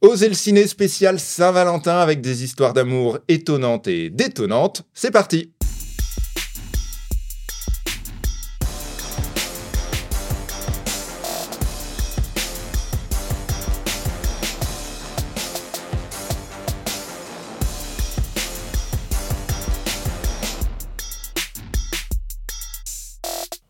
Osez le ciné spécial Saint-Valentin avec des histoires d'amour étonnantes et détonnantes. C'est parti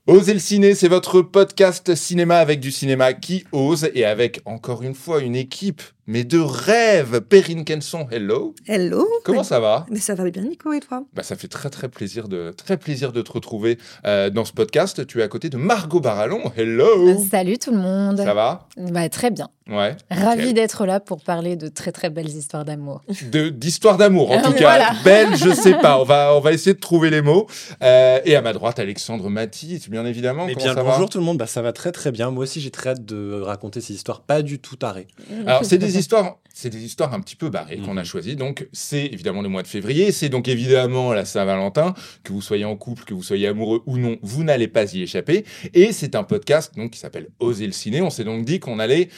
Osez le ciné, c'est votre podcast cinéma avec du cinéma qui ose et avec encore une fois une équipe mais de rêve. Perrine Kenson, hello. Hello. Comment ça va? Mais ça va bien, Nico, et toi? Bah, Ça fait très très plaisir de, très plaisir de te retrouver euh, dans ce podcast. Tu es à côté de Margot Barallon, hello. Salut tout le monde. Ça va? Bah, Très bien. Ouais. Ravi d'être là pour parler de très très belles histoires d'amour. D'histoires d'amour, en tout cas. Belles, je sais pas. On va, on va essayer de trouver les mots. Euh, et à ma droite, Alexandre Mathis, bien évidemment. Eh bien, bonjour tout le monde. Bah, ça va très très bien. Moi aussi, j'ai très hâte de raconter ces histoires pas du tout tarées. Alors, c'est des histoires, c'est des histoires un petit peu barrées qu'on a mhm. choisies. Donc, c'est évidemment le mois de février. C'est donc évidemment la Saint-Valentin. Que vous soyez en couple, que vous soyez amoureux ou non, vous n'allez pas y échapper. Et c'est un podcast donc qui s'appelle Oser le ciné. On s'est donc dit qu'on allait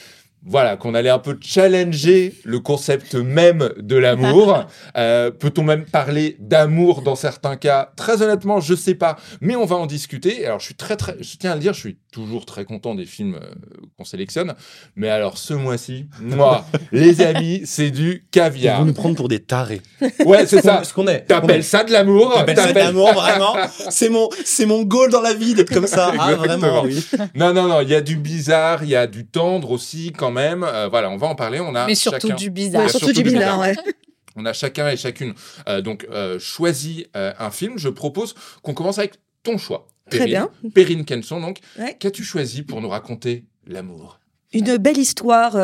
voilà, qu'on allait un peu challenger le concept même de l'amour. Euh, peut-on même parler d'amour dans certains cas? Très honnêtement, je sais pas, mais on va en discuter. Alors, je suis très, très, je tiens à le dire, je suis toujours très content des films euh, qu'on sélectionne. Mais alors, ce mois-ci, moi, les amis, c'est du caviar. Ils vont nous prendre pour des tarés. Ouais, c'est ça. Ce qu'on est. T'appelles ça de l'amour T'appelles ça de l'amour, vraiment C'est mon, c'est mon goal dans la vie d'être comme ça. Ah, vraiment, oui. Non, non, non, il y a du bizarre, il y a du tendre aussi, quand même. Euh, voilà, on va en parler. On a Mais surtout du bizarre. surtout, du bizarre, ouais. On a chacun et chacune euh, donc euh, choisi un film. Je propose qu'on commence avec ton choix. Très bien. Perrine Kenson, donc. Qu'as-tu choisi pour nous raconter l'amour? Une belle histoire,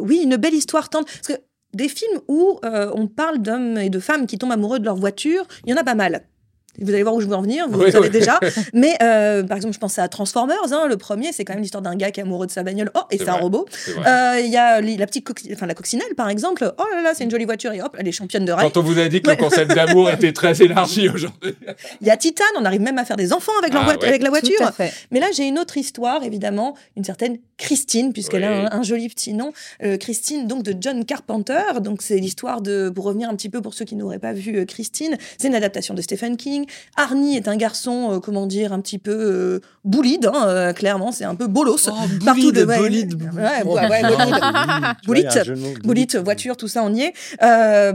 oui, une belle histoire tendre. Parce que des films où on parle d'hommes et de femmes qui tombent amoureux de leur voiture, il y en a pas mal. Vous allez voir où je veux en venir, vous le savez déjà. Mais euh, par exemple, je pense à Transformers. Hein, le premier, c'est quand même l'histoire d'un gars qui est amoureux de sa bagnole. Oh, et c'est un robot. Euh, il y a la petite enfin, la coccinelle, par exemple. Oh là là, c'est une jolie voiture. Et hop, elle est championne de rail. Quand on vous a dit que le concept d'amour était très élargi aujourd'hui. Il y a Titan. On arrive même à faire des enfants avec, ah avec la voiture. Mais là, j'ai une autre histoire, évidemment, une certaine Christine, puisqu'elle a un, joli petit nom. Euh, Christine, donc de John Carpenter. Donc c'est l'histoire de, pour revenir un petit peu pour ceux qui n'auraient pas vu Christine, c'est une adaptation de Stephen King. Arnie est un garçon, euh, comment dire, un petit peu euh, boulide, hein, euh, clairement, c'est un peu bolos. Oh, partout de bolide. Ouais, bolide. voiture, tout ça, on y est.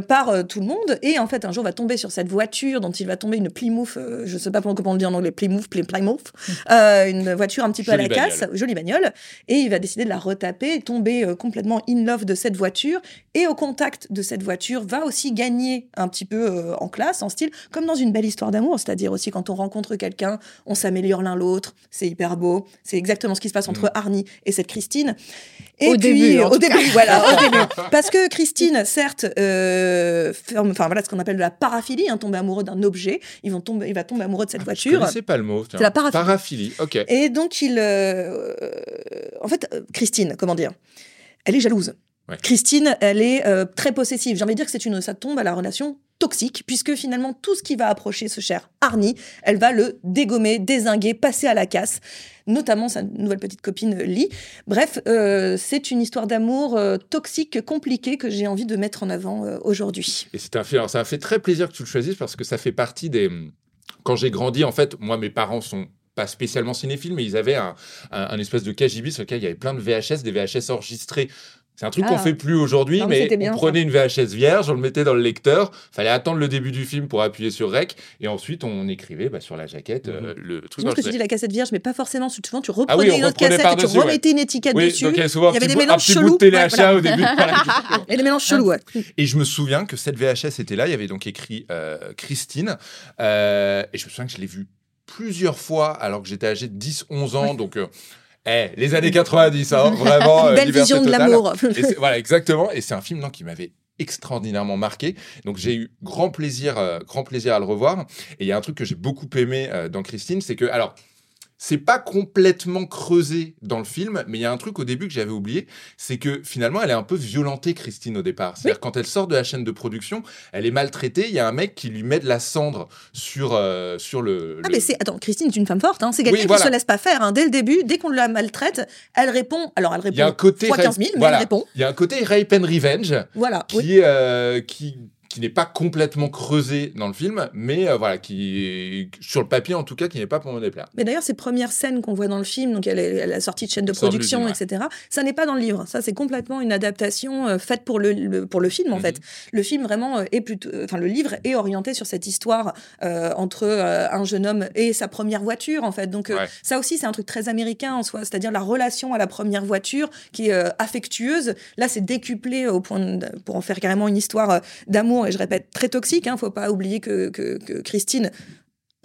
par tout le monde. Et en fait, un jour, va tomber sur cette voiture dont il va tomber une Plymouth, je sais pas comment on le dit en anglais, Plymouth, Plymouth, une voiture un petit peu à la casse, jolie bagnole. Et il va décider de la retaper, tomber complètement in love de cette voiture. Et au contact de cette voiture, va aussi gagner un petit peu en classe, en style, comme dans une belle histoire d'amour, c'est-à-dire dire aussi quand on rencontre quelqu'un, on s'améliore l'un l'autre, c'est hyper beau. C'est exactement ce qui se passe entre mm. Arnie et cette Christine. Et au début, au début, voilà, au début. Parce que Christine, certes, euh, enfin voilà, ce qu'on appelle de la paraphilie, hein, tomber amoureux d'un objet, ils vont tomber, il va tomber amoureux de cette voiture. C'est pas le mot. C'est la paraphilie. Paraphilie, ok. Et donc il, euh, en fait, euh, Christine, comment dire, elle est jalouse. Christine, elle est très possessive. J'ai envie de dire que c'est une, ça tombe à la relation toxique, puisque finalement, tout ce qui va approcher ce cher Arnie, elle va le dégommer, désinguer, passer à la casse, notamment sa nouvelle petite copine Lee. Bref, euh, c'est une histoire d'amour euh, toxique, compliquée, que j'ai envie de mettre en avant euh, aujourd'hui. Et c'est un fait, ça a fait très plaisir que tu le choisisses, parce que ça fait partie des... Quand j'ai grandi, en fait, moi, mes parents sont pas spécialement cinéphiles, mais ils avaient un, un, espèce de KGB sur lequel il y avait plein de VHS, des VHS enregistrés c'est un truc qu'on qu'on ah. fait plus aujourd'hui, mais, on prenait une VHS vierge, on le mettait dans le lecteur, fallait attendre le début du film pour appuyer sur rec, et ensuite on écrivait bah, sur la jaquette euh, mhm. le truc. Je que tu dis la cassette vierge, mais pas forcément. Souvent, tu reprenais ah oui, une autre cassette et tu remettais une étiquette dessus. il y, avait des mélanges chelous. téléachat au début. et des mélanges chelous, ouais. Et je me souviens que cette VHS était là, il y avait donc écrit euh, Christine, euh, et je me souviens que je l'ai vue plusieurs fois alors que j'étais âgé de 10-11 ans, donc eh, les années 90, hein, vraiment. Une belle euh, vision de l'amour. voilà, exactement. Et c'est un film non, qui m'avait extraordinairement marqué. Donc j'ai eu grand plaisir, euh, grand plaisir à le revoir. Et il y a un truc que j'ai beaucoup aimé euh, dans Christine, c'est que, alors, c'est pas complètement creusé dans le film, mais il y a un truc au début que j'avais oublié, c'est que finalement, elle est un peu violentée, Christine, au départ. C'est-à-dire, quand elle sort de la chaîne de production, elle est maltraitée. Il y a un mec qui lui met de la cendre sur, euh, sur le, Ah, le- mais c'est. Attends, Christine est une femme forte, hein. c'est quelqu'un Oui, voilà. qui se laisse pas faire. hein. Dès le début, dès qu'on la maltraite, elle répond. Alors, elle Il y a un répond côté. fois 15 000, mais voilà. elle répond. Il y a un côté rape and revenge Voilà. qui, oui. euh, qui, qui n'est pas complètement creusé dans le film, mais euh, voilà, qui est, sur le papier en tout cas, qui n'est pas pour me déplaire. Mais d'ailleurs, ces premières scènes qu'on voit dans le film, donc elle est, est sortie de chaîne de production, etc., ça n'est pas dans le livre. Ça, c'est complètement une adaptation euh, faite pour le, le- pour le film, en Mhm. fait. Le film, vraiment, euh, est plutôt. Enfin, le livre est orienté sur cette histoire euh, entre un jeune homme et sa première voiture, en fait. Donc, Ouais. ça aussi, c'est un truc très américain en soi, c'est-à-dire la relation à la première voiture qui est affectueuse. Là, c'est décuplé au point de- pour en faire carrément une histoire euh, et je répète, très toxique. Hein, faut pas oublier que, que, que Christine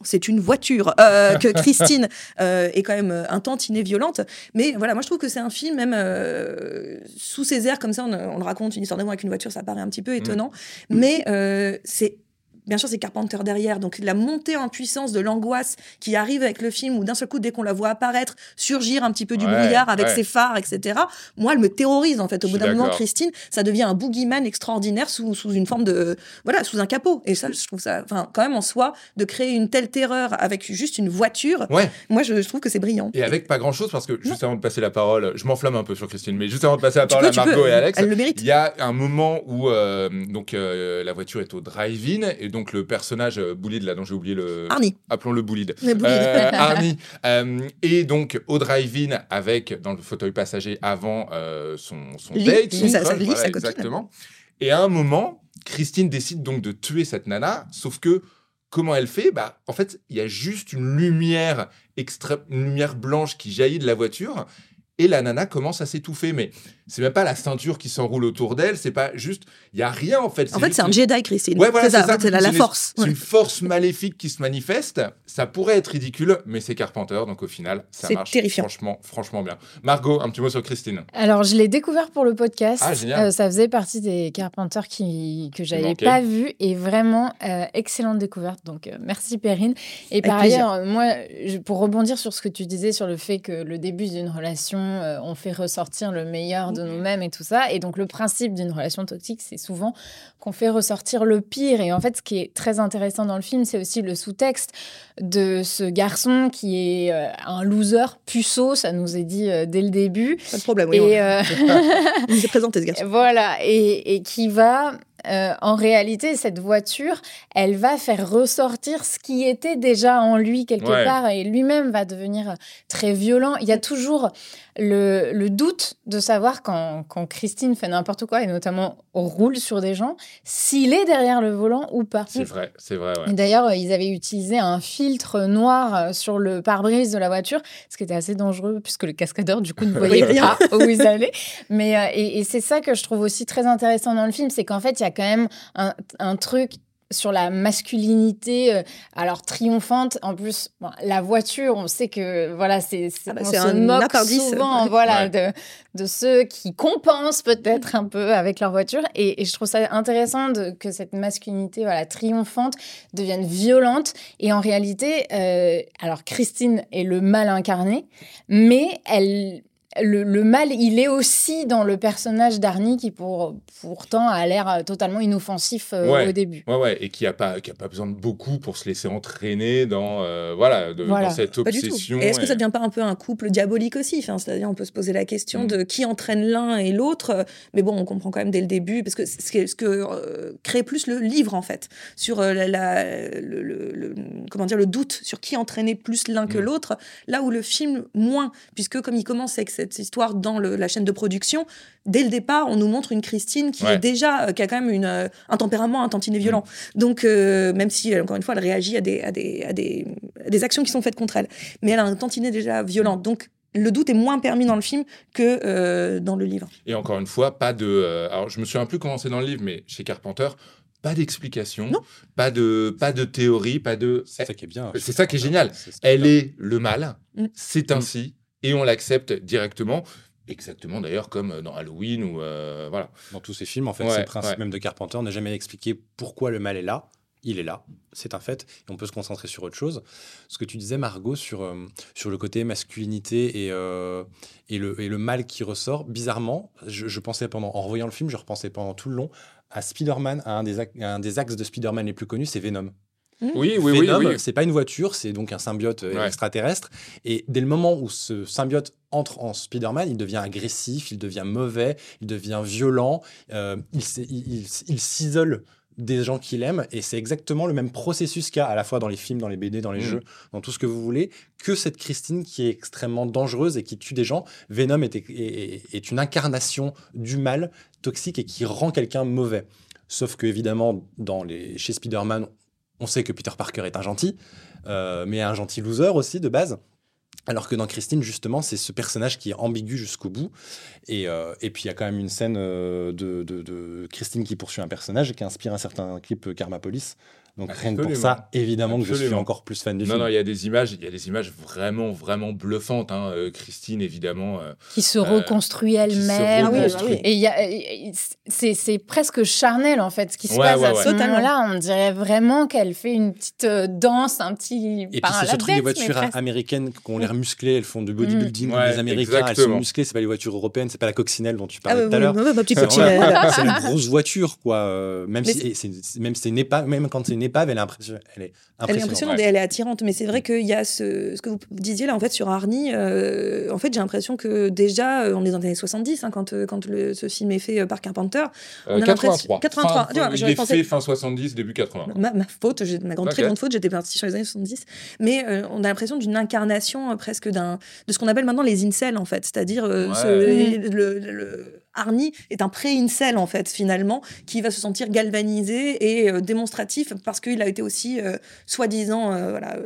c'est une voiture euh, que Christine euh, est quand même euh, un tantinet violente mais voilà moi je trouve que c'est un film même euh, sous ses airs comme ça on, on le raconte une histoire d'amour avec une voiture ça paraît un petit peu étonnant mais euh, c'est Bien sûr, c'est Carpenter derrière. Donc, la montée en puissance de l'angoisse qui arrive avec le film, où d'un seul coup, dès qu'on la voit apparaître, surgir un petit peu du Ouais, brouillard avec ouais. ses phares, etc., moi, elle me terrorise, en fait. Au bout d'un moment. Christine, ça devient un boogeyman extraordinaire sous, sous une forme de. Voilà, sous un capot. Et ça, je trouve ça. Enfin, quand même, en soi, de créer une telle terreur avec juste une voiture, Ouais, moi, je, je trouve que c'est brillant. et avec pas grand chose, parce que juste avant de passer la parole, je m'enflamme un peu sur Christine, mais juste avant de passer la parole peux, à Margot peux. et Alex. Il y a un moment où euh, donc euh, la voiture est au drive-in et donc le personnage euh, Boulid là dont j'ai oublié le Arnie. appelons-le Boulid. Euh, Arnie. Euh, est donc au drive-in avec dans le fauteuil passager avant son son Lee, date son sa- sa crush, Lee, voilà, sa copine. exactement. Et à un moment Christine décide donc de tuer cette nana sauf que Comment elle fait? Bah, en fait, il y a juste une lumière extrême, une lumière blanche qui jaillit de la voiture, et la nana commence à s'étouffer. Mais c'est même pas la ceinture qui s'enroule autour d'elle, c'est pas juste, il y a rien en fait. En fait, c'est un Jedi, Christine. Ouais, voilà, c'est ça, c'est la, force. C'est une force maléfique qui se manifeste. Ça pourrait être ridicule, mais c'est Carpenter, donc au final, ça C'est marche terrifiant. franchement, franchement bien. Margot, un petit mot sur Christine. Alors, je l'ai découvert pour le podcast. Ah, génial. Euh, ça faisait partie des Carpenters qui, que j'avais pas vu et vraiment euh, excellente découverte. Donc, euh, merci Perrine. Et par plaisir. ailleurs, moi, je- pour rebondir sur ce que tu disais sur le fait que le début d'une relation, euh, on fait ressortir le meilleur de nous-mêmes et tout ça. Et donc, le principe d'une relation toxique, c'est souvent qu'on fait ressortir le pire. Et en fait, ce qui est très intéressant dans le film, c'est aussi le sous-texte de ce garçon qui est euh, un loser puceau, ça nous est dit euh, dès le début. Pas de problème, oui. Et, euh, Il nous est présenté, ce garçon. voilà, et, et qui va, euh, en réalité, cette voiture, elle va faire ressortir ce qui était déjà en lui quelque Ouais. part, et lui-même va devenir très violent. Il y a toujours le, le doute de savoir quand, quand Christine fait n'importe quoi, et notamment roule sur des gens, s'il est derrière le volant ou pas. C'est vrai, c'est vrai, ouais. D'ailleurs, ils avaient utilisé un filtre noir euh, sur le pare-brise de la voiture, ce qui était assez dangereux puisque le cascadeur, du coup, ne voyait Voyait pas où ils allaient. Mais, euh, et, et c'est ça que je trouve aussi très intéressant dans le film, c'est qu'en fait, il y a quand même un, un truc sur la masculinité, euh, alors triomphante. En plus, bon, la voiture, on sait que voilà, c'est Ah bah, on c'est se un moque appendice. souvent, voilà, Ouais. de, de ceux qui compensent peut-être un peu avec leur voiture. Et, et je trouve ça intéressant de, que cette masculinité, voilà, triomphante, devienne violente. Et en réalité, euh, alors Christine est le mal incarné, mais elle. Le, le mal, il est aussi dans le personnage d'Arnie qui pour, pourtant a l'air euh, totalement inoffensif euh, Ouais. au début. Ouais, ouais, et qui a pas, qui a pas besoin de beaucoup pour se laisser entraîner dans, euh, voilà, de- Voilà. dans cette Pas du tout. obsession. Et est-ce que ça et- devient pas un peu un couple diabolique aussi? Enfin, C'est-à-dire, on peut se poser la question Mm. de qui entraîne l'un et l'autre. Mais bon, on comprend quand même dès le début, parce que c'est ce que, ce que euh, crée plus le livre, en fait, sur euh, la, la- le, le- le- comment dire, le doute sur qui entraînait plus l'un que Mm. l'autre. Là où le film, moins, puisque comme il commence avec cette histoire dans le- la chaîne de production, dès le départ, on nous montre une Christine qui Ouais. est déjà, euh, qui a quand même une, euh, un tempérament un tantinet violent. Donc, euh, même si, encore une fois, elle réagit à des, à, des, à, des, à des actions qui sont faites contre elle, mais elle a un tantinet déjà violent. Donc, le doute est moins permis dans le film que euh, dans le livre. Et encore une fois, pas de. euh, alors, je me souviens plus comment c'est dans le livre, mais chez Carpenter, pas d'explication, Non. pas de, pas de théorie, pas de. C'est ça qui est bien. C'est ça qui est génial. C'est ce qui est Elle bien. est le mal, Mm. c'est ainsi, et on l'accepte directement. Exactement d'ailleurs comme dans Halloween ou euh, voilà. Dans tous ces films, en fait, Ouais, c'est le principe ouais. même de Carpenter, n'a jamais expliqué pourquoi le mal est là. il est là, c'est un fait, et on peut se concentrer sur autre chose. Ce que tu disais, Margot, sur, euh, sur le côté masculinité et, euh, et, le, et le mal qui ressort, bizarrement, je, pensais pendant, en revoyant le film, je repensais pendant tout le long à Spider-Man, à un des, un des axes de Spider-Man les plus connus, c'est Venom. Mmh. Oui, oui, Venom, oui, oui. c'est pas une voiture, c'est donc un symbiote euh, extraterrestre. Et dès le moment où ce symbiote entre en Spider-Man, il devient agressif, il devient mauvais, il devient violent, il, il, il s'isole des gens qu'il aime et c'est exactement le même processus qu'il y a à la fois dans les films, dans les BD, dans les mm. jeux, dans tout ce que vous voulez, que cette Christine qui est extrêmement dangereuse et qui tue des gens. Venom est, est, une incarnation du mal toxique et qui rend quelqu'un mauvais. Sauf que évidemment, dans les, chez Spider-Man, on sait que Peter Parker est un gentil, euh, mais un gentil loser aussi de base. Alors que dans Christine, justement, c'est ce personnage qui est ambigu jusqu'au bout. Et, euh, puis, il y a quand même une scène euh, de, Christine qui poursuit un personnage et qui inspire un certain clip Karma Police, donc rien que pour ça, évidemment que je suis encore plus fan du non, film. Non, il y a des images, il y a des images vraiment, vraiment bluffantes. Hein. Euh, Christine, évidemment. Euh, qui se reconstruit elle-même. Et c'est presque charnel en fait ce qui se passe à ce moment-là. On dirait vraiment qu'elle fait une petite euh, danse, un petit. Et puis c'est ce truc des voitures américaines qui ont l'air musclées, elles font du bodybuilding. Mm. les Américains, elles sont musclées. C'est pas les voitures européennes, c'est pas la coccinelle dont tu parlais ah tout à l'heure. C'est une grosse voiture, quoi. Même si, même c'est même quand c'est une épave, elle est, impressionnante. Elle est impressionnante, et elle est attirante. Mais c'est vrai qu'il y a ce, ce, que vous disiez là, en fait, sur Arnie. Euh, en fait, j'ai l'impression que déjà, euh, on est dans les années 70, hein, quand, euh, quand le, ce film est fait par Carpenter. On a 83. 83. Fin, il est fait fin 70, début 80. Ma, ma faute, ma grande, très grande faute, j'étais partie sur les années 70. Mais on a l'impression d'une incarnation presque d'un de ce qu'on appelle maintenant les incels, en fait. C'est-à-dire le, le Arnie est un pré-incel, en fait, finalement, qui va se sentir galvanisé et euh, démonstratif parce qu'il a été aussi, euh, soi-disant, euh, voilà,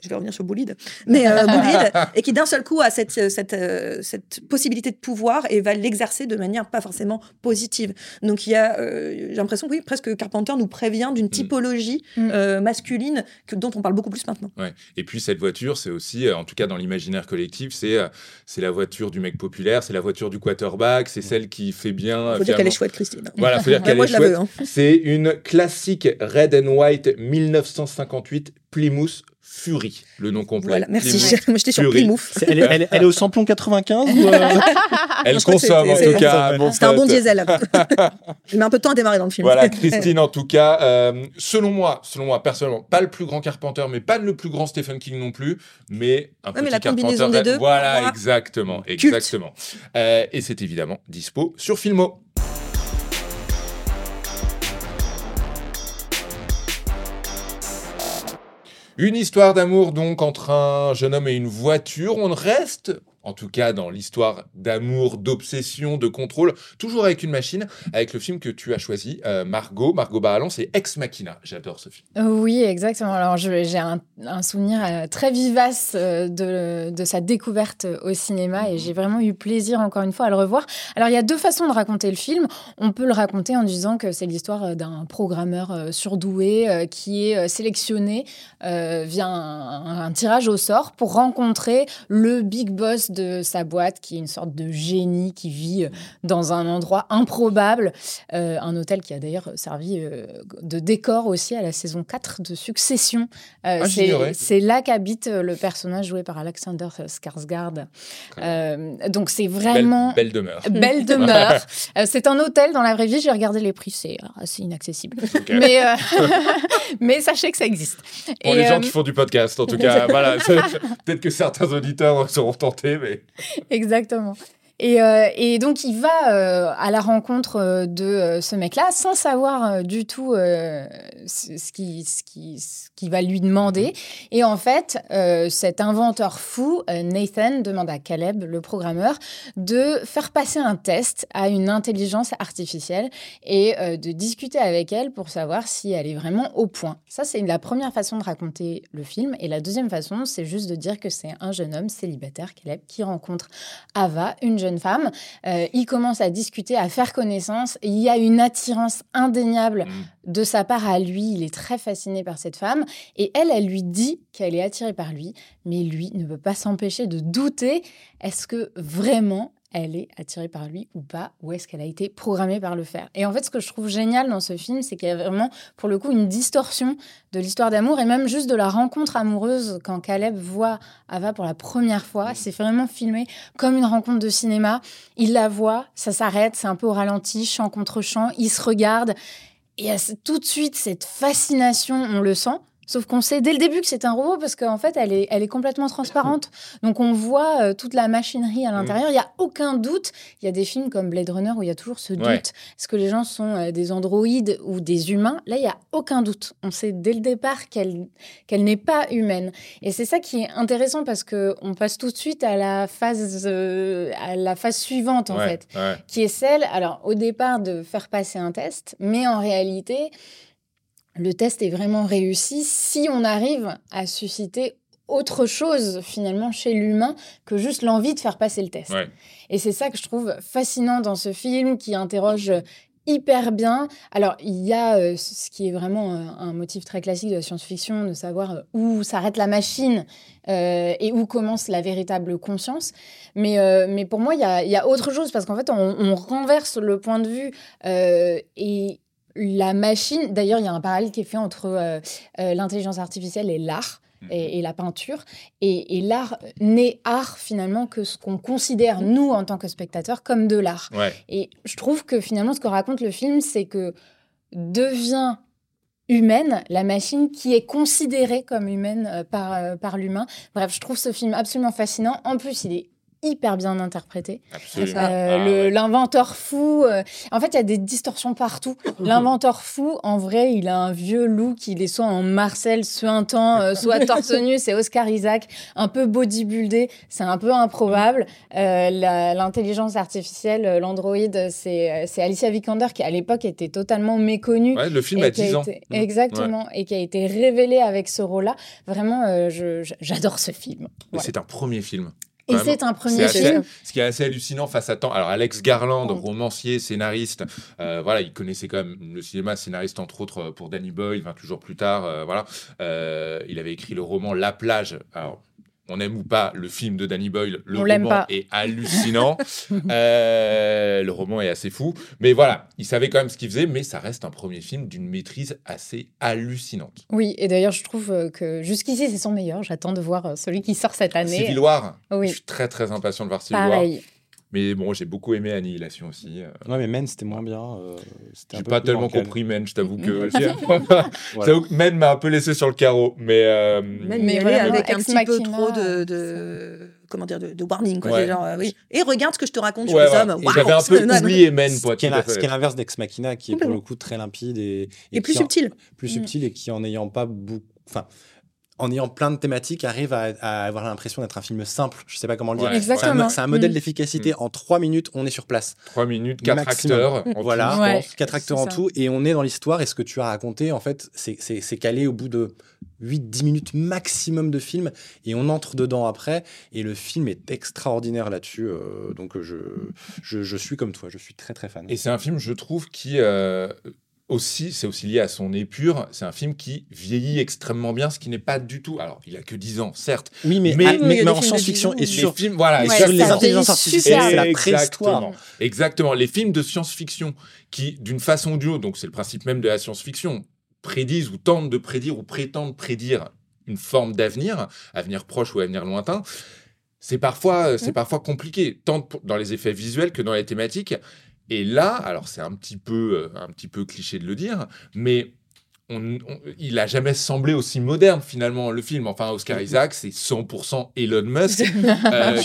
je vais revenir sur Boulide, mais Boulide, et qui d'un seul coup a cette, cette, cette possibilité de pouvoir et va l'exercer de manière pas forcément positive. Donc il y a, j'ai l'impression que oui, presque Carpenter nous prévient d'une mm. typologie mm. masculine que, dont on parle beaucoup plus maintenant. Ouais. Et puis cette voiture, c'est aussi, en tout cas dans l'imaginaire collectif, c'est c'est la voiture du mec populaire, c'est la voiture du quarterback, c'est celle qui fait bien. Faut dire qu'elle est chouette, Christine. Voilà, faut dire qu'elle est chouette. Hein. C'est une classique Red and White 1958 Plymouth Fury, le nom complet. Voilà, merci. Moi, j'étais sur Plymouth. Elle est, elle, elle est, au samplon 95 ou euh... Elle consomme, en tout cas. C'est un bon diesel. Il met un peu de temps à démarrer dans le film. Voilà, Christine, en tout cas, euh, selon moi, selon moi, personnellement, pas le plus grand Carpenter, mais pas le plus grand Stephen King non plus, mais un ouais, petit mais la Combinaison des deux, voilà, exactement, exactement. Euh, et c'est évidemment dispo sur Filmo. Une histoire d'amour donc entre un jeune homme et une voiture. On reste en tout cas dans l'histoire d'amour, d'obsession, de contrôle, toujours avec une machine, avec le film que tu as choisi, euh, Margot, Margot Barallon, c'est Ex Machina. J'adore ce film. Oui, exactement. Alors j'ai un, souvenir euh, très vivace euh, de, sa découverte au cinéma et j'ai vraiment eu plaisir encore une fois à le revoir. Alors il y a deux façons de raconter le film. On peut le raconter en disant que c'est l'histoire d'un programmeur surdoué qui est sélectionné via un, un tirage au sort pour rencontrer le big boss de sa boîte, qui est une sorte de génie qui vit euh, dans un endroit improbable. Euh, un hôtel qui a d'ailleurs servi euh, de décor aussi à la saison 4 de Succession. Ah, c'est là qu'habite le personnage joué par Alexander Skarsgård. donc c'est vraiment... Belle, demeure. Belle demeure. c'est un hôtel dans la vraie vie. J'ai regardé les prix, c'est assez inaccessible. Mais, mais sachez que ça existe. Pour les gens qui font du podcast, en tout cas, voilà. Peut-être que certains auditeurs seront tentés, Exactement. Euh, et, donc, il va euh, à la rencontre euh, de ce mec-là sans savoir du tout ce qui, ce, qui, ce qui va lui demander. Mhm. Et en fait, cet inventeur fou, Nathan, demande à Caleb, le programmeur, de faire passer un test à une intelligence artificielle et de discuter avec elle pour savoir si elle est vraiment au point. Ça, c'est la première façon de raconter le film. Et la deuxième façon, c'est juste de dire que c'est un jeune homme célibataire, Caleb, qui rencontre Ava, une jeune femme. Euh, il commence à discuter, à faire connaissance. il y a une attirance indéniable mm. de sa part à lui. Il est très fasciné par cette femme. Et elle, elle lui dit qu'elle est attirée par lui. Mais lui ne peut pas s'empêcher de douter. Est-ce que vraiment elle est attirée par lui ou pas, ou est-ce qu'elle a été programmée par le faire. Et en fait, ce que je trouve génial dans ce film, c'est qu'il y a vraiment, pour le coup, une distorsion de l'histoire d'amour et même juste de la rencontre amoureuse quand Caleb voit Ava pour la première fois. C'est vraiment filmé comme une rencontre de cinéma. Il la voit, ça s'arrête, c'est un peu au ralenti, chant contre chant, ils se regardent. Et il y a tout de suite cette fascination, on le sent. Sauf qu'on sait dès le début que c'est un robot parce qu'en fait, elle est, elle est complètement transparente. Donc, on voit euh, toute la machinerie à l'intérieur. Il n'y a aucun doute. Il y a des films comme Blade Runner où il y a toujours ce doute. Est-ce que les gens sont euh, des androïdes ou des humains? Là, il n'y a aucun doute. On sait dès le départ qu'elle qu'elle n'est pas humaine. Et c'est ça qui est intéressant parce qu'on passe tout de suite à la phase, euh, à la phase suivante, en fait, qui est celle, alors, au départ, de faire passer un test, mais en réalité, le test est vraiment réussi si on arrive à susciter autre chose finalement chez l'humain que juste l'envie de faire passer le test. Et c'est ça que je trouve fascinant dans ce film qui interroge hyper bien. Alors, il y a euh, ce qui est vraiment euh, un motif très classique de la science-fiction, de savoir euh, où s'arrête la machine et où commence la véritable conscience. Mais, mais pour moi, il y a, y a, autre chose, parce qu'en fait, on, on, renverse le point de vue et la machine, d'ailleurs, il y a un parallèle qui est fait entre euh, euh, l'intelligence artificielle et l'art. Mhm. Et, la peinture. Et, l'art n'est art finalement que ce qu'on considère, nous, en tant que spectateurs, comme de l'art. Et je trouve que finalement, ce que raconte le film, c'est que devient humaine la machine qui est considérée comme humaine euh, par, par l'humain. Bref, je trouve ce film absolument fascinant. En plus, il est hyper bien interprété. Euh, ah l'inventeur fou, euh, en fait, il y a des distorsions partout. L'inventeur fou, en vrai, il a un vieux loup qui est soit en Marcel suintant, euh, soit torse nu, c'est Oscar Isaac, un peu bodybuildé, c'est un peu improbable. L'intelligence artificielle, l'android, c'est Alicia Vikander qui à l'époque était totalement méconnue. le film a 10 ans. Mm. Exactement, et qui a été révélé avec ce rôle-là. Vraiment, j'adore ce film. C'est un premier film. Et c'est un premier film. ce qui est assez hallucinant face à temps. Alors, Alex Garland, romancier, scénariste, euh, voilà, il connaissait quand même le cinéma, scénariste entre autres euh, pour Danny Boyle, 20 jours plus tard, euh, voilà. il avait écrit le roman La plage. Alors, on aime ou pas le film de Danny Boyle, le roman est hallucinant. Euh, le roman est assez fou. Mais voilà, il savait quand même ce qu'il faisait, mais ça reste un premier film d'une maîtrise assez hallucinante. Oui, et d'ailleurs, je trouve euh, que jusqu'ici, c'est son meilleur. J'attends de voir euh, celui qui sort cette année. Civil War. Oui. Je suis très, très impatient de voir Civil Pareil. Mais bon, j'ai beaucoup aimé Annihilation aussi. Euh. Ouais, mais Men, c'était moins bien. Euh, j'ai pas tellement compris Men, je t'avoue que. voilà. Men m'a un peu laissé sur le carreau. Mais. Euh... Men, mais avec un petit peu trop de... de comment dire, de, warning. Quoi, genre, euh, oui. Et regarde ce que je te raconte sur les hommes. J'avais un peu oublié Men. Pour ce qui est l'inverse d'Ex Machina, qui est pour le coup très limpide et, et, plus subtil. plus mm. subtil et qui, en n'ayant pas beaucoup. Enfin, en ayant plein de thématiques, arrive à, avoir l'impression d'être un film simple. Je sais pas comment le dire. C'est un, modèle mm. d'efficacité. En trois minutes, on est sur place. Trois minutes, quatre acteurs. voilà, quatre acteurs en tout. Et on est dans l'histoire. Et ce que tu as raconté, en fait, c'est calé au bout de 8-10 minutes maximum de film. Et on entre dedans après. Et le film est extraordinaire là-dessus. Euh, donc, je, je, suis comme toi. Je suis très, très fan. Et c'est un film, je trouve, qui. Euh, aussi, c'est aussi lié à son épure. C'est un film qui vieillit extrêmement bien, ce qui n'est pas du tout. Alors, il a que 10 ans, certes. Oui, mais, mais, en science-fiction et sur, films, voilà, sur les intelligences artificielles, c'est la préhistoire. Exactement. Les films de science-fiction qui, d'une façon ou d'une autre, donc c'est le principe même de la science-fiction, prédisent ou tentent de prédire ou prétendent prédire une forme d'avenir, avenir proche ou avenir lointain. C'est parfois, c'est parfois compliqué, tant dans les effets visuels que dans les thématiques. Et là, alors c'est un petit peu, euh, un petit peu cliché de le dire, mais il a jamais semblé aussi moderne finalement le film. Enfin, Oscar Isaac, c'est 100% Elon Musk. euh,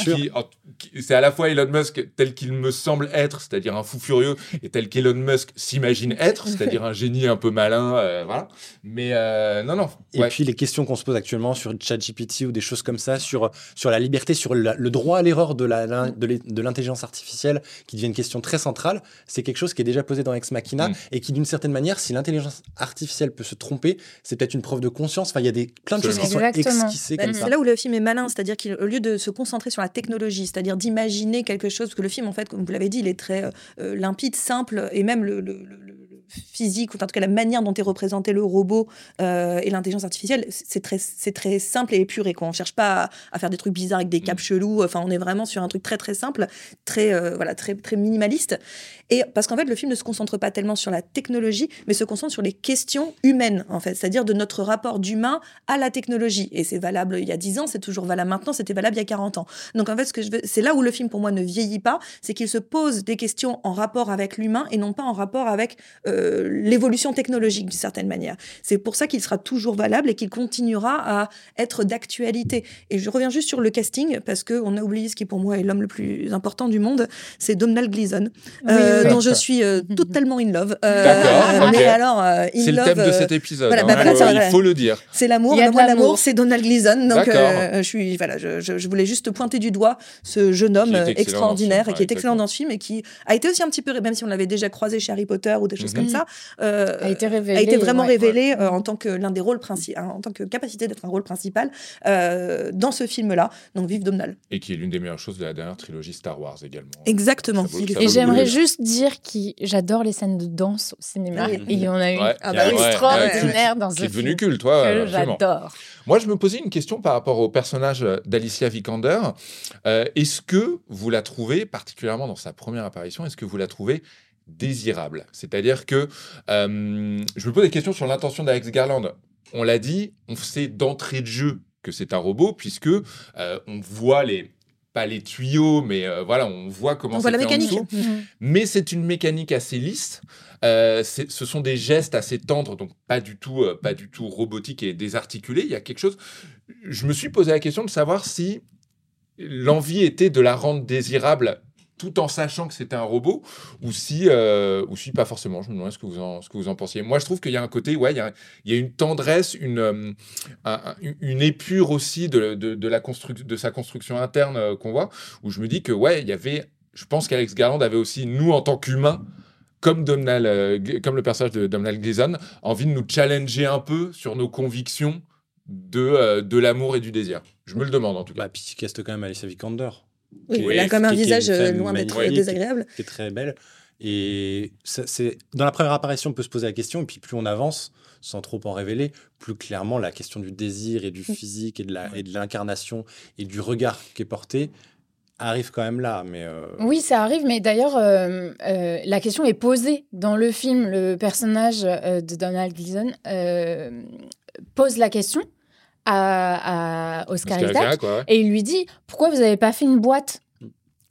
c'est à la fois Elon Musk tel qu'il me semble être, c'est-à-dire un fou furieux, et tel qu'Elon Musk s'imagine être, c'est-à-dire un génie un peu malin, euh, voilà. Mais euh, non, non. Et puis les questions qu'on se pose actuellement sur ChatGPT ou des choses comme ça, sur sur la liberté, sur le droit à l'erreur de la de l'intelligence artificielle, qui devient une question très centrale, c'est quelque chose qui est déjà posé dans Ex Machina mm. et qui d'une certaine manière, si l'intelligence artificielle peut se tromper, c'est peut-être une preuve de conscience. Enfin, il y a des, plein de choses qui sont esquissées bah, comme ça. C'est là où le film est malin, c'est-à-dire qu'au lieu de se concentrer sur la technologie, c'est-à-dire d'imaginer quelque chose, parce que le film, en fait, comme vous l'avez dit, il est très euh, limpide, simple, et même le, le physique, ou en tout cas la manière dont est représenté le robot euh, et l'intelligence artificielle, c'est très, c'est très simple et épuré. Quoi. On cherche pas à, faire des trucs bizarres avec des caps mm. chelous. Enfin, on est vraiment sur un truc très très simple, très euh, voilà, très très minimaliste. Et parce qu'en fait, le film ne se concentre pas tellement sur la technologie, mais se concentre sur les questions humaines, en fait, c'est-à-dire de notre rapport d'humain à la technologie. Et c'est valable il y a 10 ans, c'est toujours valable maintenant, c'était valable il y a 40 ans. Donc en fait, ce que je veux, c'est là où le film pour moi ne vieillit pas, c'est qu'il se pose des questions en rapport avec l'humain et non pas en rapport avec euh, l'évolution technologique d'une certaine manière. C'est pour ça qu'il sera toujours valable et qu'il continuera à être d'actualité. Et je reviens juste sur le casting parce que on a oublié ce qui pour moi est l'homme le plus important du monde, c'est Domhnall Gleeson, euh, dont je suis euh, totalement in love. D'accord. Mais alors, c'est le thème de cet épisode. Voilà, hein. bah, il faut le dire. C'est l'amour. Moi, l'amour, c'est Donald Gleeson. Donc, je suis voilà, je, je, voulais juste pointer du doigt ce jeune homme extraordinaire et qui est excellent dans ce film et qui a été aussi un petit peu, même si on l'avait déjà croisé chez Harry Potter ou des choses comme ça, euh, a, été révélé, a été vraiment révélé euh, en tant que l'un des rôles principaux, hein, en tant que capacité d'être un rôle principal euh, dans ce film-là. Donc vive Domhnall. Et qui est l'une des meilleures choses de la dernière trilogie Star Wars également. Exactement. et j'aimerais juste dire que j'adore les scènes de danse au cinéma. Et il y en a eu ah bah extraordinaire dans ce est devenu culte, toi. J'adore. Moi, je me posais une question par rapport au personnage d'Alicia Vikander. Est-ce que vous la trouvez, particulièrement dans sa première apparition, est-ce que vous la trouvez désirable. C'est-à-dire que euh, je me pose des questions sur l'intention d'Alex Garland. On l'a dit, on sait d'entrée de jeu que c'est un robot puisque euh, on voit les pas les tuyaux, mais euh, voilà, on voit comment c'est la mécanique. Mhm. Mais c'est une mécanique assez lisse. ce sont des gestes assez tendres, donc pas du tout, pas du tout robotique et désarticulé. Il y a quelque chose. Je me suis posé la question de savoir si l'envie était de la rendre désirable tout en sachant que c'était un robot, ou si, euh, ou si pas forcément. Je me demande ce que vous en, ce que vous en pensiez. Moi, je trouve qu'il y a un côté, ouais, il y a, il y a une tendresse, une, euh, une épure aussi de, de, la de sa construction interne euh, qu'on voit, où je me dis que, ouais, il y avait, je pense qu'Alex Garland avait aussi, nous, en tant qu'humains, comme, comme le personnage de Domhnall Gleeson, envie de nous challenger un peu sur nos convictions de, de l'amour et du désir. Je me le demande, en tout cas. Bah, puis il quand même Alicia Vikander. Oui, elle a comme un visage euh, loin d'être désagréable. Qui est très belle. Et c'est dans la première apparition, on peut se poser la question, et puis plus on avance, sans trop en révéler, plus clairement la question du désir et du mm. physique et de l'incarnation et, du regard qui est porté arrive quand même là. Mais euh, Oui, ça arrive, mais d'ailleurs, euh, la question est posée dans le film. Le personnage de Donald Gleason pose la question à, Oscar, Isaac, et il lui dit pourquoi vous n'avez pas fait une boîte?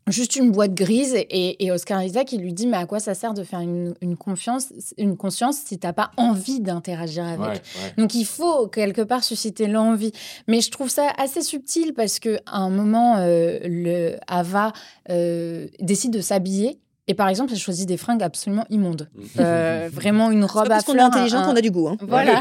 Juste une boîte grise et, Oscar Isaac il lui dit mais à quoi ça sert de faire une, confiance une conscience si t'as pas envie d'interagir avec? Donc il faut quelque part susciter l'envie. Mais je trouve ça assez subtil parce que à un moment euh, le Ava euh, décide de s'habiller et par exemple, elle choisit des fringues absolument immondes. Mm. Euh, vraiment une robe à parce qu'on est intelligente, on a du goût. Hein. Voilà,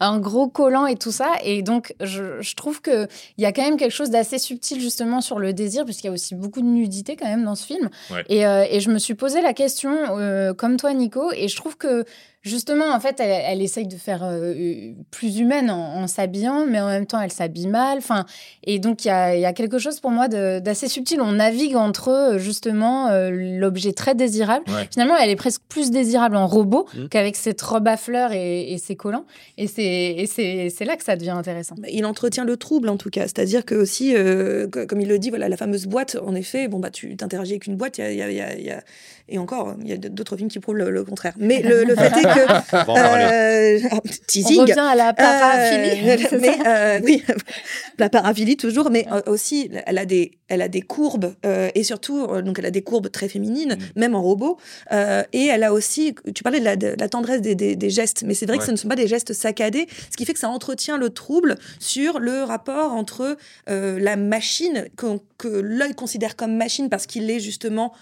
un gros collant et tout ça. Et donc, je, je trouve qu'il y a quand même quelque chose d'assez subtil justement sur le désir, puisqu'il y a aussi beaucoup de nudité quand même dans ce film. Et, euh, et, je me suis posé la question, euh, comme toi, Nico, et je trouve que Justement, en fait, elle, essaye de faire euh, plus humaine en, s'habillant, mais en même temps, elle s'habille mal. Enfin, et donc, il y a, quelque chose pour moi d'assez subtil. On navigue entre, euh, justement, euh, l'objet très désirable. Finalement, elle est presque plus désirable en robot mmh. qu'avec cette robe à fleurs et, ses collants. Et c'est là que ça devient intéressant. Bah, il entretient le trouble, en tout cas. C'est-à-dire que aussi, comme il le dit, voilà, la fameuse boîte, en effet, bon, bah, tu t'interagis avec une boîte, il y a, et encore, il y a d'autres films qui prouvent le, contraire. Mais le, le fait est que euh, teasing. On revient à la paraphilie. Euh, mais, euh, oui, la paraphilie toujours, mais aussi elle a des, elle a des courbes et surtout donc elle a des courbes très féminines, mm. même en robot. et elle a aussi, tu parlais de la, tendresse des, des, gestes, mais c'est vrai que ce ne sont pas des gestes saccadés, ce qui fait que ça entretient le trouble sur le rapport entre la machine que, que l'œil considère comme machine parce qu'il est justement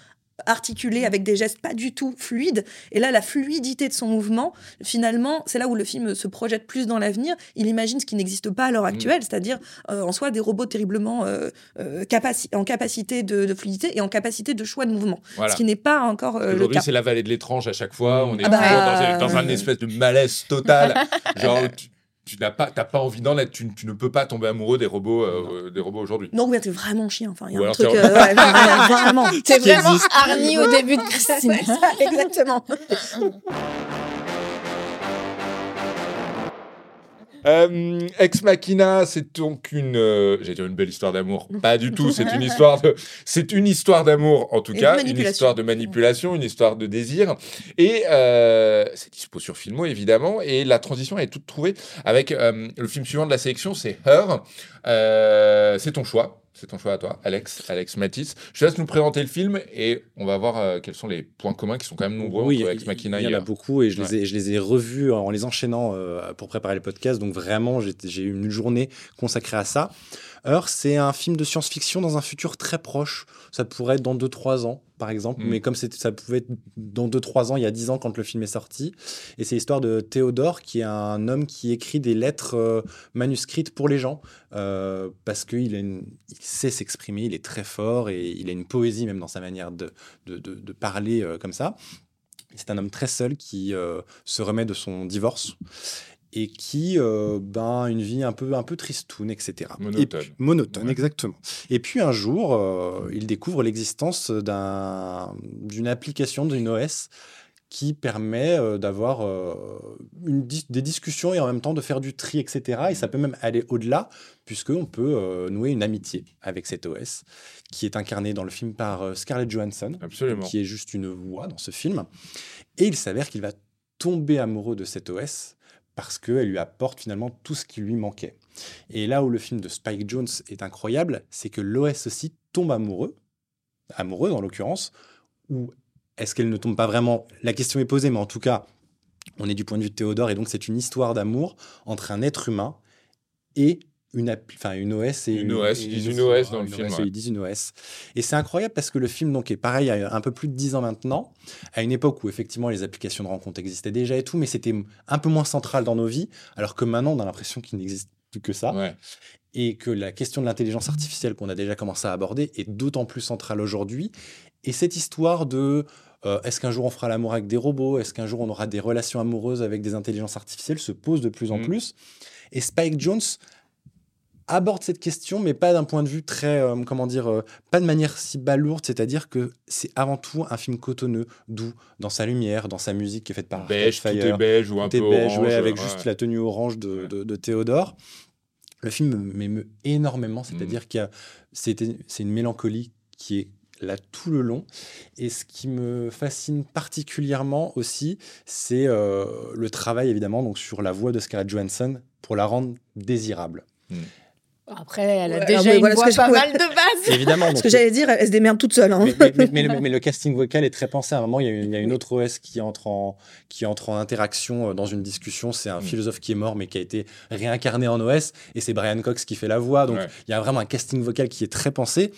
articulé avec des gestes pas du tout fluides. Et là, la fluidité de son mouvement, finalement, c'est là où le film se projette plus dans l'avenir. Il imagine ce qui n'existe pas à l'heure mm. actuelle, c'est-à-dire euh, en soi des robots terriblement euh, euh, en capacité de, fluidité et en capacité de choix de mouvement. Ce qui n'est pas encore Aujourd'hui, c'est la vallée de l'étrange à chaque fois. On est ah bah, dans, un espèce de malaise total. Genre, tu n'as pas, t'as pas envie d'en être. Tu, tu, ne peux pas tomber amoureux des robots, euh, des robots aujourd'hui. Non, mais t'es vraiment chien. Enfin, il y a un truc. Euh, ouais, vraiment. T'es vraiment Arnie au début de Christine. exactement. Euh, Ex Machina, c'est donc une, euh, j'ai dire une belle histoire d'amour. Pas du tout. C'est une histoire de, c'est une histoire d'amour en tout cas, une histoire de manipulation, une histoire de désir. Et euh, c'est dispo sur Filmo évidemment. Et la transition est toute trouvée avec le film suivant de la sélection, c'est Her. c'est ton choix. C'est ton choix à toi, Alex, Alex Matisse. Je te laisse nous présenter le film et on va voir euh, quels sont les points communs qui sont quand même nombreux oui, entre Machina Il y en a beaucoup et je, les ai, je les ai revus en les enchaînant euh, pour préparer le podcast. Donc vraiment, j'ai eu une journée consacrée à ça. Heure, c'est un film de science-fiction dans un futur très proche. Ça pourrait être dans 2-3 ans, par exemple. Mm. Mais comme ça pouvait être dans 2-3 ans, il y a 10 ans quand le film est sorti. Et c'est l'histoire de Théodore, qui est un homme qui écrit des lettres euh, manuscrites pour les gens. Euh, parce qu'il il sait s'exprimer, il est très fort et il a une poésie même dans sa manière de, de, de, parler euh, comme ça. C'est un homme très seul qui se remet de son divorce et qui euh, ben une vie un peu un peu tristoune etc monotone. monotone exactement. Et puis un jour euh, il découvre l'existence d'un d'une application d'une OS qui permet euh, d'avoir une des discussions et en même temps de faire du tri etc et ça peut même aller au-delà puisqu'on peut nouer une amitié avec cette OS qui est incarnée dans le film par Scarlett Johansson Absolument. qui est juste une voix dans ce film. Et il s'avère qu'il va tomber amoureux de cette OS parce qu'elle lui apporte finalement tout ce qui lui manquait. Et là où le film de Spike Jones est incroyable, c'est que l'OS aussi tombe amoureux, amoureux en l'occurrence, ou est-ce qu'elle ne tombe pas vraiment? La question est posée, mais en tout cas, on est du point de vue de Théodore, et donc c'est une histoire d'amour entre un être humain et une, une OS et une, OS. Ils disent une OS dans le film. Ils disent une OS. Et c'est incroyable parce que le film donc, est pareil a un peu plus de 10 ans maintenant, à une époque où effectivement les applications de rencontre existaient déjà et tout, mais c'était un peu moins central dans nos vies, alors que maintenant on a l'impression qu'il n'existe plus que ça. Et que la question de l'intelligence artificielle qu'on a déjà commencé à aborder est d'autant plus centrale aujourd'hui. Et cette histoire de euh, est-ce qu'un jour on fera l'amour avec des robots? Est-ce qu'un jour on aura des relations amoureuses avec des intelligences artificielles? Se pose de plus en mmh. plus. Et Spike Jones aborde cette question, mais pas d'un point de vue très, euh, comment dire, euh, pas de manière si balourde, c'est-à-dire que c'est avant tout un film cotonneux, doux, dans sa lumière, dans sa musique qui est faite par beige, tout est beige ou un peu beige, orange, avec juste la tenue orange de, de, Théodore. Le film m'émeut énormément, c'est-à-dire mm. qu'il c'est une mélancolie qui est là tout le long. Et ce qui me fascine particulièrement aussi, c'est euh, le travail évidemment donc sur la voix de Scarlett Johansson pour la rendre désirable. Mm. Après, elle a déjà une voix pas mal de base. Évidemment. Ce que j'allais dire, elle se démerde toute seule. Hein. Mais, le, casting vocal est très pensé. À un moment, il y a une, il y a une autre OS qui entre, en, qui entre en interaction euh, dans une discussion. C'est un mm. philosophe qui est mort, mais qui a été réincarné en OS. Et c'est Brian Cox qui fait la voix. Donc, il y a vraiment un casting vocal qui est très pensé.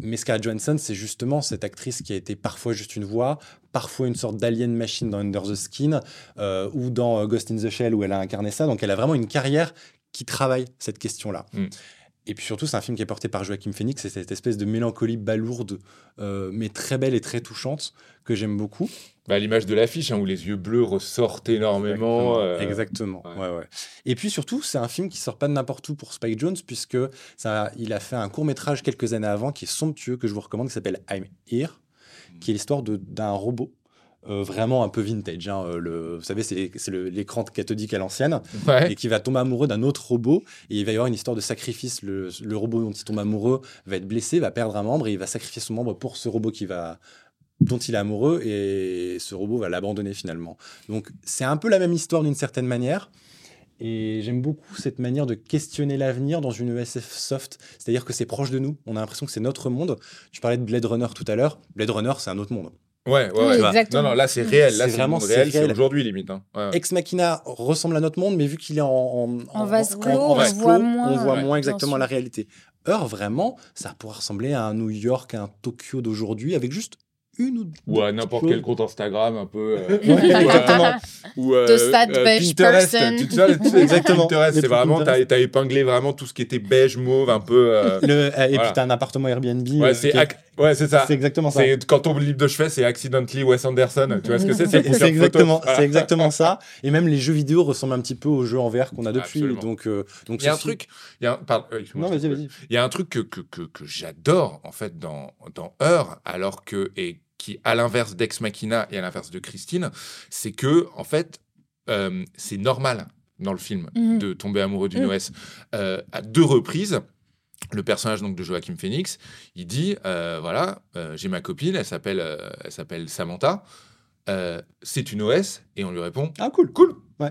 Mais Scarlett Johansson, c'est justement cette actrice qui a été parfois juste une voix, parfois une sorte d'alien machine dans Under the Skin euh, ou dans euh, Ghost in the Shell où elle a incarné ça. Donc elle a vraiment une carrière qui travaille cette question-là. Mm. Et puis surtout, c'est un film qui est porté par Joachim Phoenix, c'est cette espèce de mélancolie balourde, euh, mais très belle et très touchante, que j'aime beaucoup. Bah, L'image de l'affiche, hein, où les yeux bleus ressortent énormément. Exactement. Euh, ouais. Ouais, Et puis surtout, c'est un film qui sort pas de n'importe où pour Spike Jones, puisque ça, il a fait un court métrage quelques années avant qui est somptueux, que je vous recommande, qui s'appelle I'm Here, qui est l'histoire d'un robot euh, vraiment un peu vintage. Hein, euh, le, vous savez, c'est l'écran cathodique à l'ancienne, et qui va tomber amoureux d'un autre robot, et il va y avoir une histoire de sacrifice. Le, robot dont il tombe amoureux va être blessé, va perdre un membre, et il va sacrifier son membre pour ce robot qui va dont il est amoureux, et ce robot va l'abandonner finalement. Donc c'est un peu la même histoire d'une certaine manière. Et j'aime beaucoup cette manière de questionner l'avenir dans une ESF soft. C'est-à-dire que c'est proche de nous. On a l'impression que c'est notre monde. Tu parlais de Blade Runner tout à l'heure. Blade Runner, c'est un autre monde. Ouais, ouais, ouais. Non, non, là c'est réel. Là c'est vraiment réel. C'est aujourd'hui limite. Hein. Ex Machina ressemble à notre monde, mais vu qu'il est en, en, en, vase clos, on, voit moins, on voit moins exactement la réalité. Heure, vraiment, ça pourrait ressembler à un New York, à un Tokyo d'aujourd'hui, avec juste une ou, à n'importe quel compte Instagram un peu euh, exactement. ou euh, euh Pinterest exactement. Pinterest c'est vraiment t'as as épinglé vraiment tout ce qui était beige mauve un peu euh, le, et puis t'as un appartement Airbnb ouais c'est ouais c'est ça. c'est exactement ça. Quand ton livre de chevet c'est accidentally Wes Anderson tu vois ce que c'est c'est exactement c'est exactement ça. Et même les jeux vidéo ressemblent un petit peu aux jeux en VR qu'on a depuis donc donc il y a un truc il y a non vas-y vas-y. Il y a un truc que que que, que j'adore en fait dans dans Heure alors que et qui, à l'inverse d'Ex Machina et à l'inverse de Christine, c'est que, en fait, euh, c'est normal dans le film Mhm. de tomber amoureux d'une Mhm. OS euh, à deux reprises. Le personnage donc de Joachim Phoenix, il dit euh, voilà, euh, j'ai ma copine, elle s'appelle euh, elle s'appelle Samantha. Euh, c'est une OS et on lui répond Ah, cool. cool. Ouais.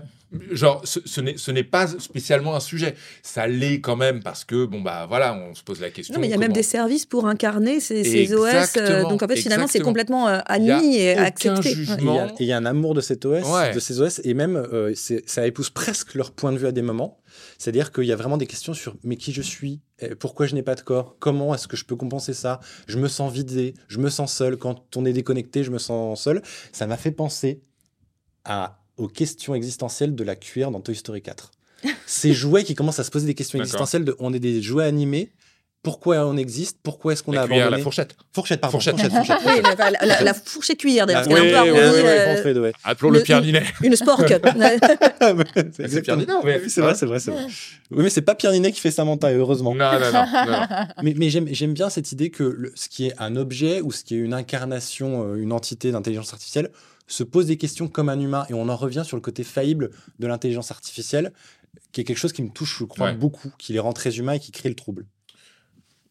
Genre, ce, ce n'est- ce n'est pas spécialement un sujet. Ça l'est quand même parce que, bon, bah voilà, on se pose la question. Non, mais il y a même des services pour incarner ces, ces OS. euh, donc en fait, finalement, c'est complètement euh, admis et accepté. Jugement. Il y a- et il y, a un amour de cet OS, Ouais. de ces OS, et même euh, ça épouse presque leur point de vue à des moments. C'est-à-dire qu'il y a vraiment des questions sur mais qui je suis, Euh, pourquoi je n'ai pas de corps, comment est-ce que je peux compenser ça, je me sens vidé, je me sens seul. Quand on est déconnecté, je me sens seul. Ça m'a fait penser à, aux questions existentielles de la cuillère dans Toy Story 4. Ces jouets qui commencent à se poser des questions existentielles de on est des jouets animés. Pourquoi on existe? Pourquoi est-ce qu'on a abandonné la fourchette. Fourchette, pardon. Fourchette. Fourchette, fourchette, Oui, fourchette. la, la, la- la fourchée cuillère, d'ailleurs. Ah, oui, oui, oui, oui, euh, Alfred, ouais. Appelons-le Le- Pierre Ninet. une spork. C'est Pierre Ninet, ouais. Oui, c'est vrai, c'est vrai, c'est vrai. Oui, mais c'est pas Pierre Ninet qui fait Samantha, et heureusement. Non, non, non. non. Mais, mais j'aime, j'aime bien cette idée que le- ce qui est un objet ou ce qui est une incarnation, euh, une entité d'intelligence artificielle, se pose des questions comme un humain. Et on en revient sur le côté faillible de l'intelligence artificielle, qui est quelque chose qui me touche, je crois, Ouais. beaucoup, qui les rend très humains et qui crée le trouble.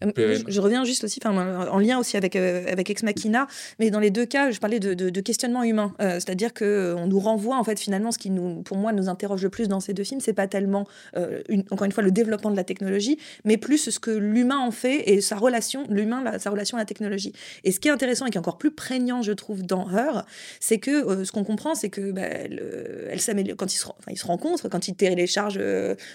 Euh. Je, je reviens juste aussi, en lien aussi avec, euh, avec Ex Machina, mais dans les deux cas, je parlais de, de- de questionnement humain. Euh, C'est-à-dire qu'on nous renvoie, en fait, finalement, ce qui, nous, pour moi, nous interroge le plus dans ces deux films, c'est pas tellement, euh, une- encore une fois, le développement de la technologie, mais plus ce que l'humain en fait et sa relation, l'humain, sa relation à la technologie. Et ce qui est intéressant et qui est encore plus prégnant, je trouve, dans Her, c'est que ce qu'on comprend, c'est que bah, elle s'améliore quand ils se, enfin, ils se rencontrent, quand ils téléchargent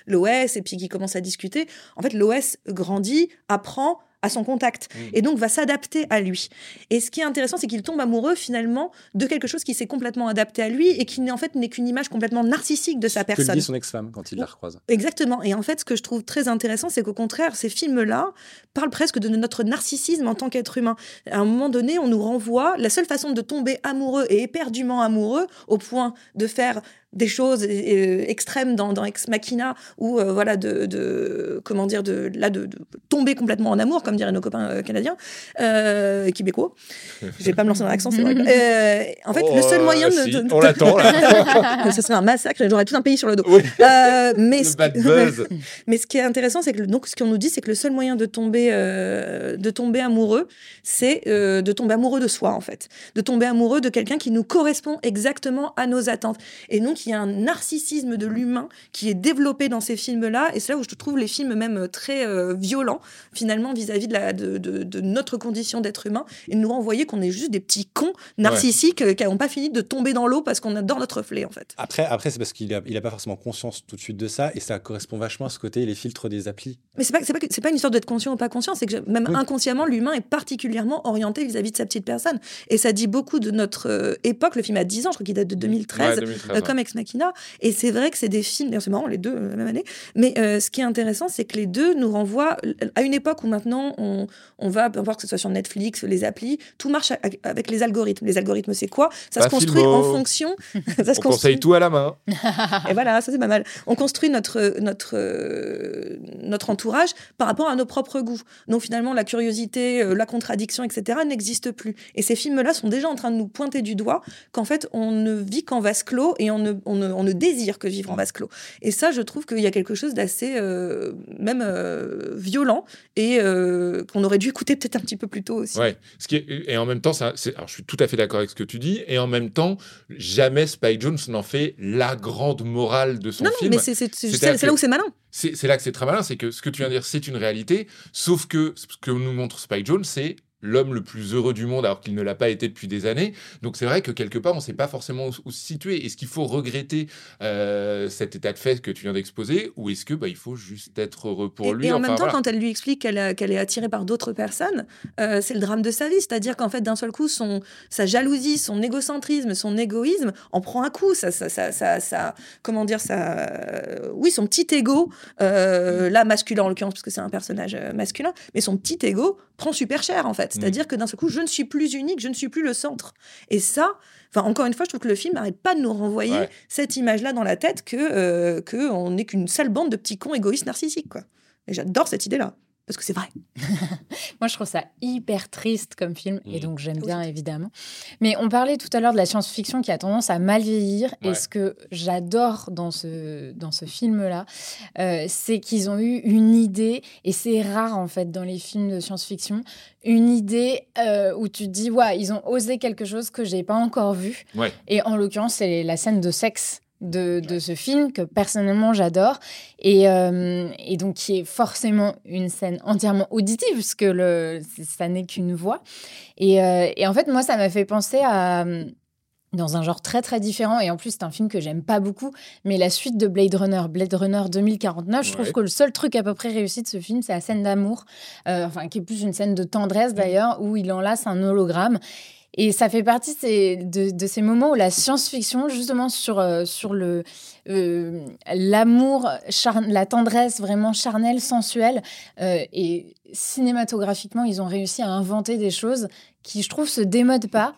l'OS et puis qu'ils commencent à discuter. En fait, l'OS grandit, apprend à son contact Mm. et donc va s'adapter à lui. Et ce qui est intéressant, c'est qu'il tombe amoureux finalement de quelque chose qui s'est complètement adapté à lui et qui n'est en fait n'est qu'une image complètement narcissique de sa Que personne. dit son ex-femme quand il la recroise. Exactement. Et en fait, ce que je trouve très intéressant, c'est qu'au contraire, ces films-là parlent presque de notre narcissisme en tant qu'être humain. À un moment donné, on nous renvoie la seule façon de tomber amoureux et éperdument amoureux, au point de faire des choses euh, extrêmes dans, dans Ex Machina, ou euh, voilà, de, de- comment dire, de, là, de, de tomber complètement en amour, comme diraient nos copains euh, canadiens, euh, québécois. Je vais pas me lancer dans l'accent, c'est vrai. Euh, en fait, le seul Oh, moyen de, si, de- On l'attend, là. ce serait un massacre, j'aurais tout un pays sur le dos. Oui. Euh, mais Le ce- bad buzz. mais ce qui est intéressant, c'est que donc ce qu'on nous dit, c'est que le seul moyen de tomber, euh, de tomber amoureux, c'est euh, de tomber amoureux de soi en fait, de tomber amoureux de quelqu'un qui nous correspond exactement à nos attentes. Et donc il y a un narcissisme de l'humain qui est développé dans ces films-là, et c'est là où je trouve les films même euh, très euh, violents finalement vis-à-vis de, la, de, de- de notre condition d'être humain, et nous renvoyer qu'on est juste des petits cons narcissiques euh, qui n'ont pas fini de tomber dans l'eau parce qu'on adore notre reflet en fait. Après, après c'est parce qu'il n'a il a pas forcément conscience tout de suite de ça, et ça correspond vachement à ce côté, les filtres des applis. Mais c'est pas, c'est pas, pas une histoire d'être conscient ou pas conscient, c'est que même Oui. inconsciemment, l'humain est particulièrement orienté vis-à-vis de sa petite personne. Et ça dit beaucoup de notre euh, époque. Le film a 10 ans, je crois qu'il date de 2013, Ouais, 2013, euh, ouais. Ex Machina. Et c'est vrai que c'est des films, c'est marrant, les deux euh, la même année. Mais euh, ce qui est intéressant, c'est que les deux nous renvoient à une époque où maintenant on, on va, peu importe que ce soit sur Netflix, les applis, tout marche avec les algorithmes. Les algorithmes, c'est quoi? Ça se construit Filmo. en fonction. ça se On conseille tout à la main. et voilà, ça c'est pas mal. On construit notre, notre, euh, notre entourage par rapport à nos propres goûts. Donc finalement, la curiosité, euh, la contradiction, etc. n'existe plus. Et ces films-là sont déjà en train de nous pointer du doigt qu'en fait, on ne vit qu'en vase clos et on ne, on, ne, on ne désire que vivre en vase clos. Et ça, je trouve qu'il y a quelque chose d'assez euh, même euh, violent et euh, qu'on aurait dû écouter peut-être un petit peu plus tôt aussi. Ouais. Ce qui est- et en même temps, ça, c'est- alors je suis tout à fait d'accord avec ce que tu dis. Et en même temps, jamais Spike Jones n'en fait la grande morale de son Non, non, film. mais c'est là où c'est malin. C'est c'est là que c'est très malin, c'est que ce que tu viens de dire, c'est une réalité, sauf que ce que nous montre Spike Jones, c'est l'homme le plus heureux du monde alors qu'il ne l'a pas été depuis des années. Donc c'est vrai que quelque part, on ne sait pas forcément où, se situer. Est-ce qu'il faut regretter euh, cet état de fait que tu viens d'exposer? Ou est-ce que bah, il faut juste être heureux pour et, lui? et en Enfin, même temps, voilà. quand elle lui explique qu'elle est attirée par d'autres personnes, euh, c'est le drame de sa vie. C'est-à-dire qu'en fait, d'un seul coup, son, sa jalousie, son égocentrisme, son égoïsme en prend un coup. Ça, ça, ça, ça- ça- comment dire ça euh, Oui, son petit ego, euh, là masculin en l'occurrence, parce que c'est un personnage masculin, mais son petit ego prend super cher en fait. C'est-à-dire que d'un seul coup, je ne suis plus unique, je ne suis plus le centre. Et ça. Enfin, encore une fois, je trouve que le film n'arrête pas de nous renvoyer Ouais. cette image-là dans la tête que, euh, que on n'est qu'une sale bande de petits cons égoïstes narcissiques, quoi. Et j'adore cette idée-là. Parce que c'est vrai. Moi, je trouve ça hyper triste comme film, et mm. donc j'aime bien évidemment. Mais on parlait tout à l'heure de la science-fiction qui a tendance à mal vieillir, et ce que j'adore dans ce, dans ce film-là, euh, c'est qu'ils ont eu une idée, et c'est rare en fait dans les films de science-fiction, une idée euh, où tu te dis, ouais, ils ont osé quelque chose que j'ai pas encore vu. Et en l'occurrence, c'est la scène de sexe de, ce film que personnellement j'adore et, euh, et, donc qui est forcément une scène entièrement auditive parce que le, ça n'est qu'une voix et, euh, et, en fait moi ça m'a fait penser à dans un genre très très différent et en plus c'est un film que j'aime pas beaucoup mais la suite de Blade Runner Blade Runner 2049 je trouve que le seul truc à peu près réussi de ce film c'est la scène d'amour euh, enfin qui est plus une scène de tendresse d'ailleurs où il enlace un hologramme et ça fait partie de, ces moments où la science-fiction, justement sur, euh, sur le, euh, l'amour, la tendresse vraiment charnelle, sensuelle, euh, et cinématographiquement, ils ont réussi à inventer des choses qui, je trouve, se démodent pas.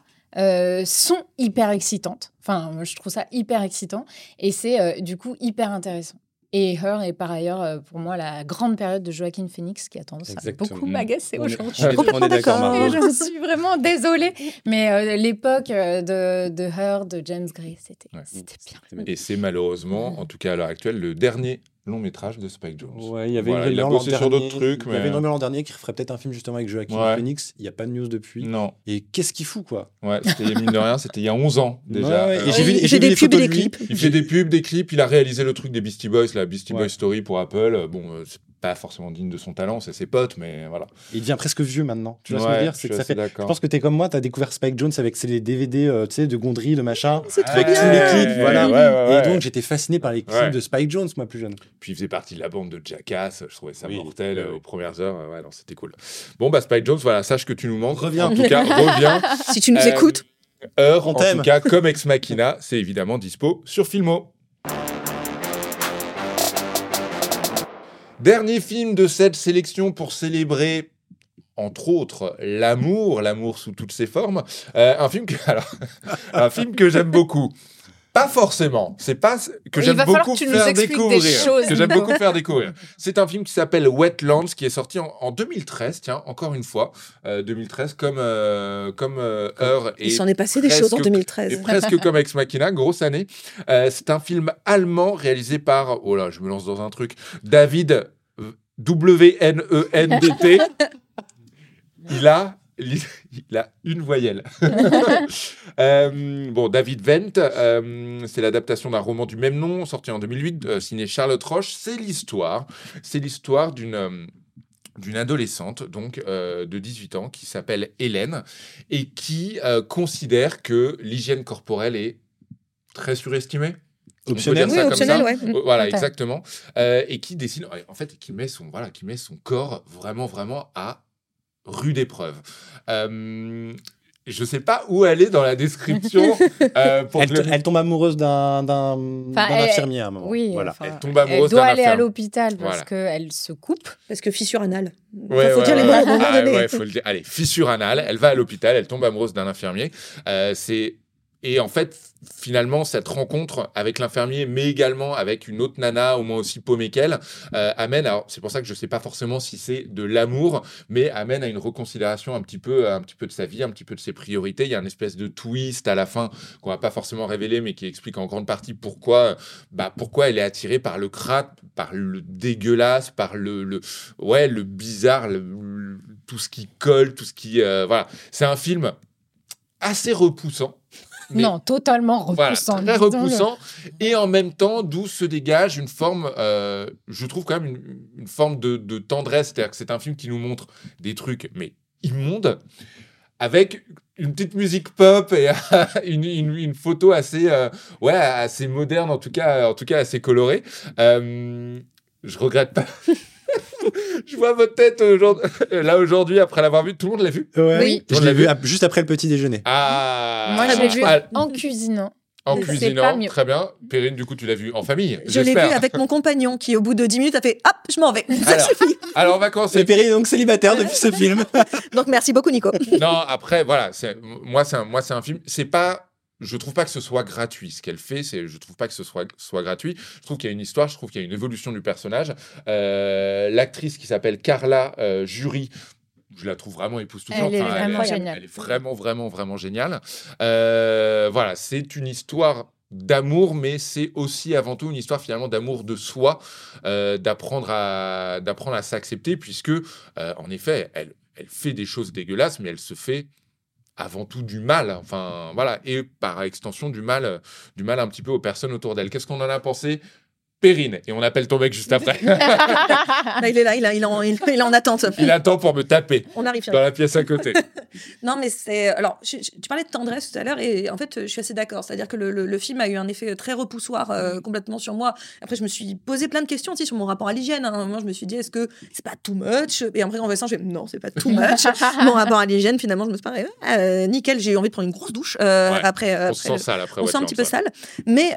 sont hyper excitantes. Enfin, je trouve ça hyper excitant et c'est du coup hyper intéressant. Et Her est par ailleurs, euh, pour moi, la grande période de Joaquin Phoenix qui a tendance à beaucoup m'agacer aujourd'hui. Je suis complètement d'accord. Je suis vraiment désolée. Mais euh, l'époque euh, de, de Her, de James Gray, c'était bien. Et c'est malheureusement, en tout cas à l'heure actuelle, le dernier long métrage de Spike Jones. Ouais, il y avait voilà, une il a bossé sur d'autres trucs. Il y avait une l'an dernier qui ferait peut-être un film justement avec Joaquin Phoenix. Il n'y a pas de news depuis. Non. Et qu'est-ce qu'il fout, quoi? Ouais, c'était mine de rien, c'était il y a 11 ans déjà. Ouais, et j'ai vu, vu, des pubs et des clips. Il fait des pubs, des clips. Il a réalisé le truc des Beastie Boys, la Beastie Boys Story pour Apple. Bon, euh, pas forcément digne de son talent, c'est ses potes, mais voilà. Il devient presque vieux maintenant. Tu vois ce que je veux dire? C'est que ça fait. Je pense que tu es comme moi, tu as découvert Spike Jones avec ses DVD, euh, tu sais, de Gondry, de machin, avec tous les clips, voilà. et donc j'étais fasciné par les clips de Spike Jones, moi plus jeune. Puis il faisait partie de la bande de Jackass, je trouvais ça mortel euh, aux premières heures. Ouais, non, c'était cool. Bon bah Spike Jones, voilà, sache que tu nous manques. Reviens. En tout cas, reviens. si tu nous écoutes. Euh, heure, en tout cas, comme Ex Machina, c'est évidemment dispo sur Filmo. Dernier film de cette sélection pour célébrer entre autres l'amour, l'amour sous toutes ses formes. Euh, un film que, alors, un film que j'aime beaucoup. Pas forcément. C'est pas que j'aime beaucoup faire découvrir. Que j'aime beaucoup faire découvrir. C'est un film qui s'appelle Wetlands, qui est sorti en, 2013. Tiens, encore une fois, 2013, euh, comme euh, comme euh, Heure. Il s'en est passé des choses en 2013. Et presque comme Ex Machina, grosse année. c'est un film allemand réalisé par. Oh là, je me lance dans un truc. David W N E N D T. Il a il a une voyelle. Euh, bon, David Vent, euh, c'est l'adaptation d'un roman du même nom, sorti en 2008, euh, signé Charlotte Roche. C'est l'histoire, c'est l'histoire d'une d'une adolescente donc de 18 ans qui s'appelle Hélène et qui considère que l'hygiène corporelle est très surestimée. Optionnel, oui, optionnel, ouais. Voilà, exactement. et qui décide, en fait, qui met son, voilà, qui met son corps vraiment, vraiment à rude épreuve. Euh, je sais pas où elle est dans la description. Euh, elle, tombe amoureuse d'un infirmier à un moment. Oui, voilà. elle tombe amoureuse Elle doit aller à l'hôpital parce qu'elle se coupe. Parce que fissure anale. Il faut dire les mots à un moment ah, faut le dire. Allez, fissure anale. Elle va à l'hôpital, elle tombe amoureuse d'un infirmier. Euh, c'est et en fait, finalement, cette rencontre avec l'infirmier, mais également avec une autre nana, au moins aussi paumée qu'elle, euh, amène. Alors, c'est pour ça que je ne sais pas forcément si c'est de l'amour, mais amène à une reconsidération un petit peu, un petit peu de sa vie, un petit peu de ses priorités. Il y a une espèce de twist à la fin qu'on va pas forcément révéler, mais qui explique en grande partie pourquoi, bah, pourquoi elle est attirée par le crâne, par le dégueulasse, par le, le ouais, le bizarre, tout ce qui colle, tout ce qui, euh, voilà. C'est un film assez repoussant non, totalement repoussant. très repoussant. Et en même temps, d'où se dégage une forme, euh, je trouve quand même une, forme de, tendresse. C'est-à-dire que c'est un film qui nous montre des trucs, mais immondes, avec une petite musique pop et une, photo assez, euh, ouais, assez moderne, en tout cas, en tout cas assez colorée. Euh, je regrette pas. je vois votre tête là aujourd'hui après l'avoir vu. Tout le monde l'a vu Oui. Je l'ai vu juste après le petit déjeuner. Ah. Moi, je l'ai vu en cuisinant. En cuisinant, très bien. Perrine, du coup, tu l'as vu en famille. Je l'ai vu avec mon compagnon qui, au bout de 10 minutes, a fait Hop, je m'en vais. Ça alors, suffit. Alors, on va commencer. Perrine est donc célibataire depuis ce film. donc, merci beaucoup, Nico. non, après, voilà. Moi, c'est un, moi, c'est un film. C'est pas je trouve pas que ce soit gratuit. Ce qu'elle fait, c'est, je trouve pas que ce soit, soit gratuit. Je trouve qu'il y a une histoire, je trouve qu'il y a une évolution du personnage. Euh, l'actrice qui s'appelle Carla euh, Jury, je la trouve vraiment époustouflante. Elle vraiment géniale. Elle est vraiment, vraiment, vraiment géniale. Euh, voilà, c'est une histoire d'amour, mais c'est aussi avant tout une histoire finalement d'amour de soi, d'apprendre à d'apprendre à s'accepter, puisque en effet, elle, elle fait des choses dégueulasses, mais elle se fait avant tout du mal, enfin voilà, et par extension du mal, du mal un petit peu aux personnes autour d'elle. Qu'est-ce qu'on en a pensé? Perrine. Et on appelle ton mec juste après. Il est là, il, a, il, en, il, est en attente. Il attend pour me taper. On arrive. Dans la pièce à côté. non, mais c'est. Alors, tu parlais de tendresse tout à l'heure, et en fait, je suis assez d'accord. C'est-à-dire que le, le, film a eu un effet très repoussoir euh, complètement sur moi. Après, je me suis posé plein de questions aussi sur mon rapport à l'hygiène. Hein. Moi, je me suis dit, est-ce que c'est pas too much? Et après, en je vais, non, c'est pas too much. mon rapport à l'hygiène, finalement, je me suis dit, euh, nickel, j'ai eu envie de prendre une grosse douche euh, après, On se sent sale après. On se sent un petit peu sale. Mais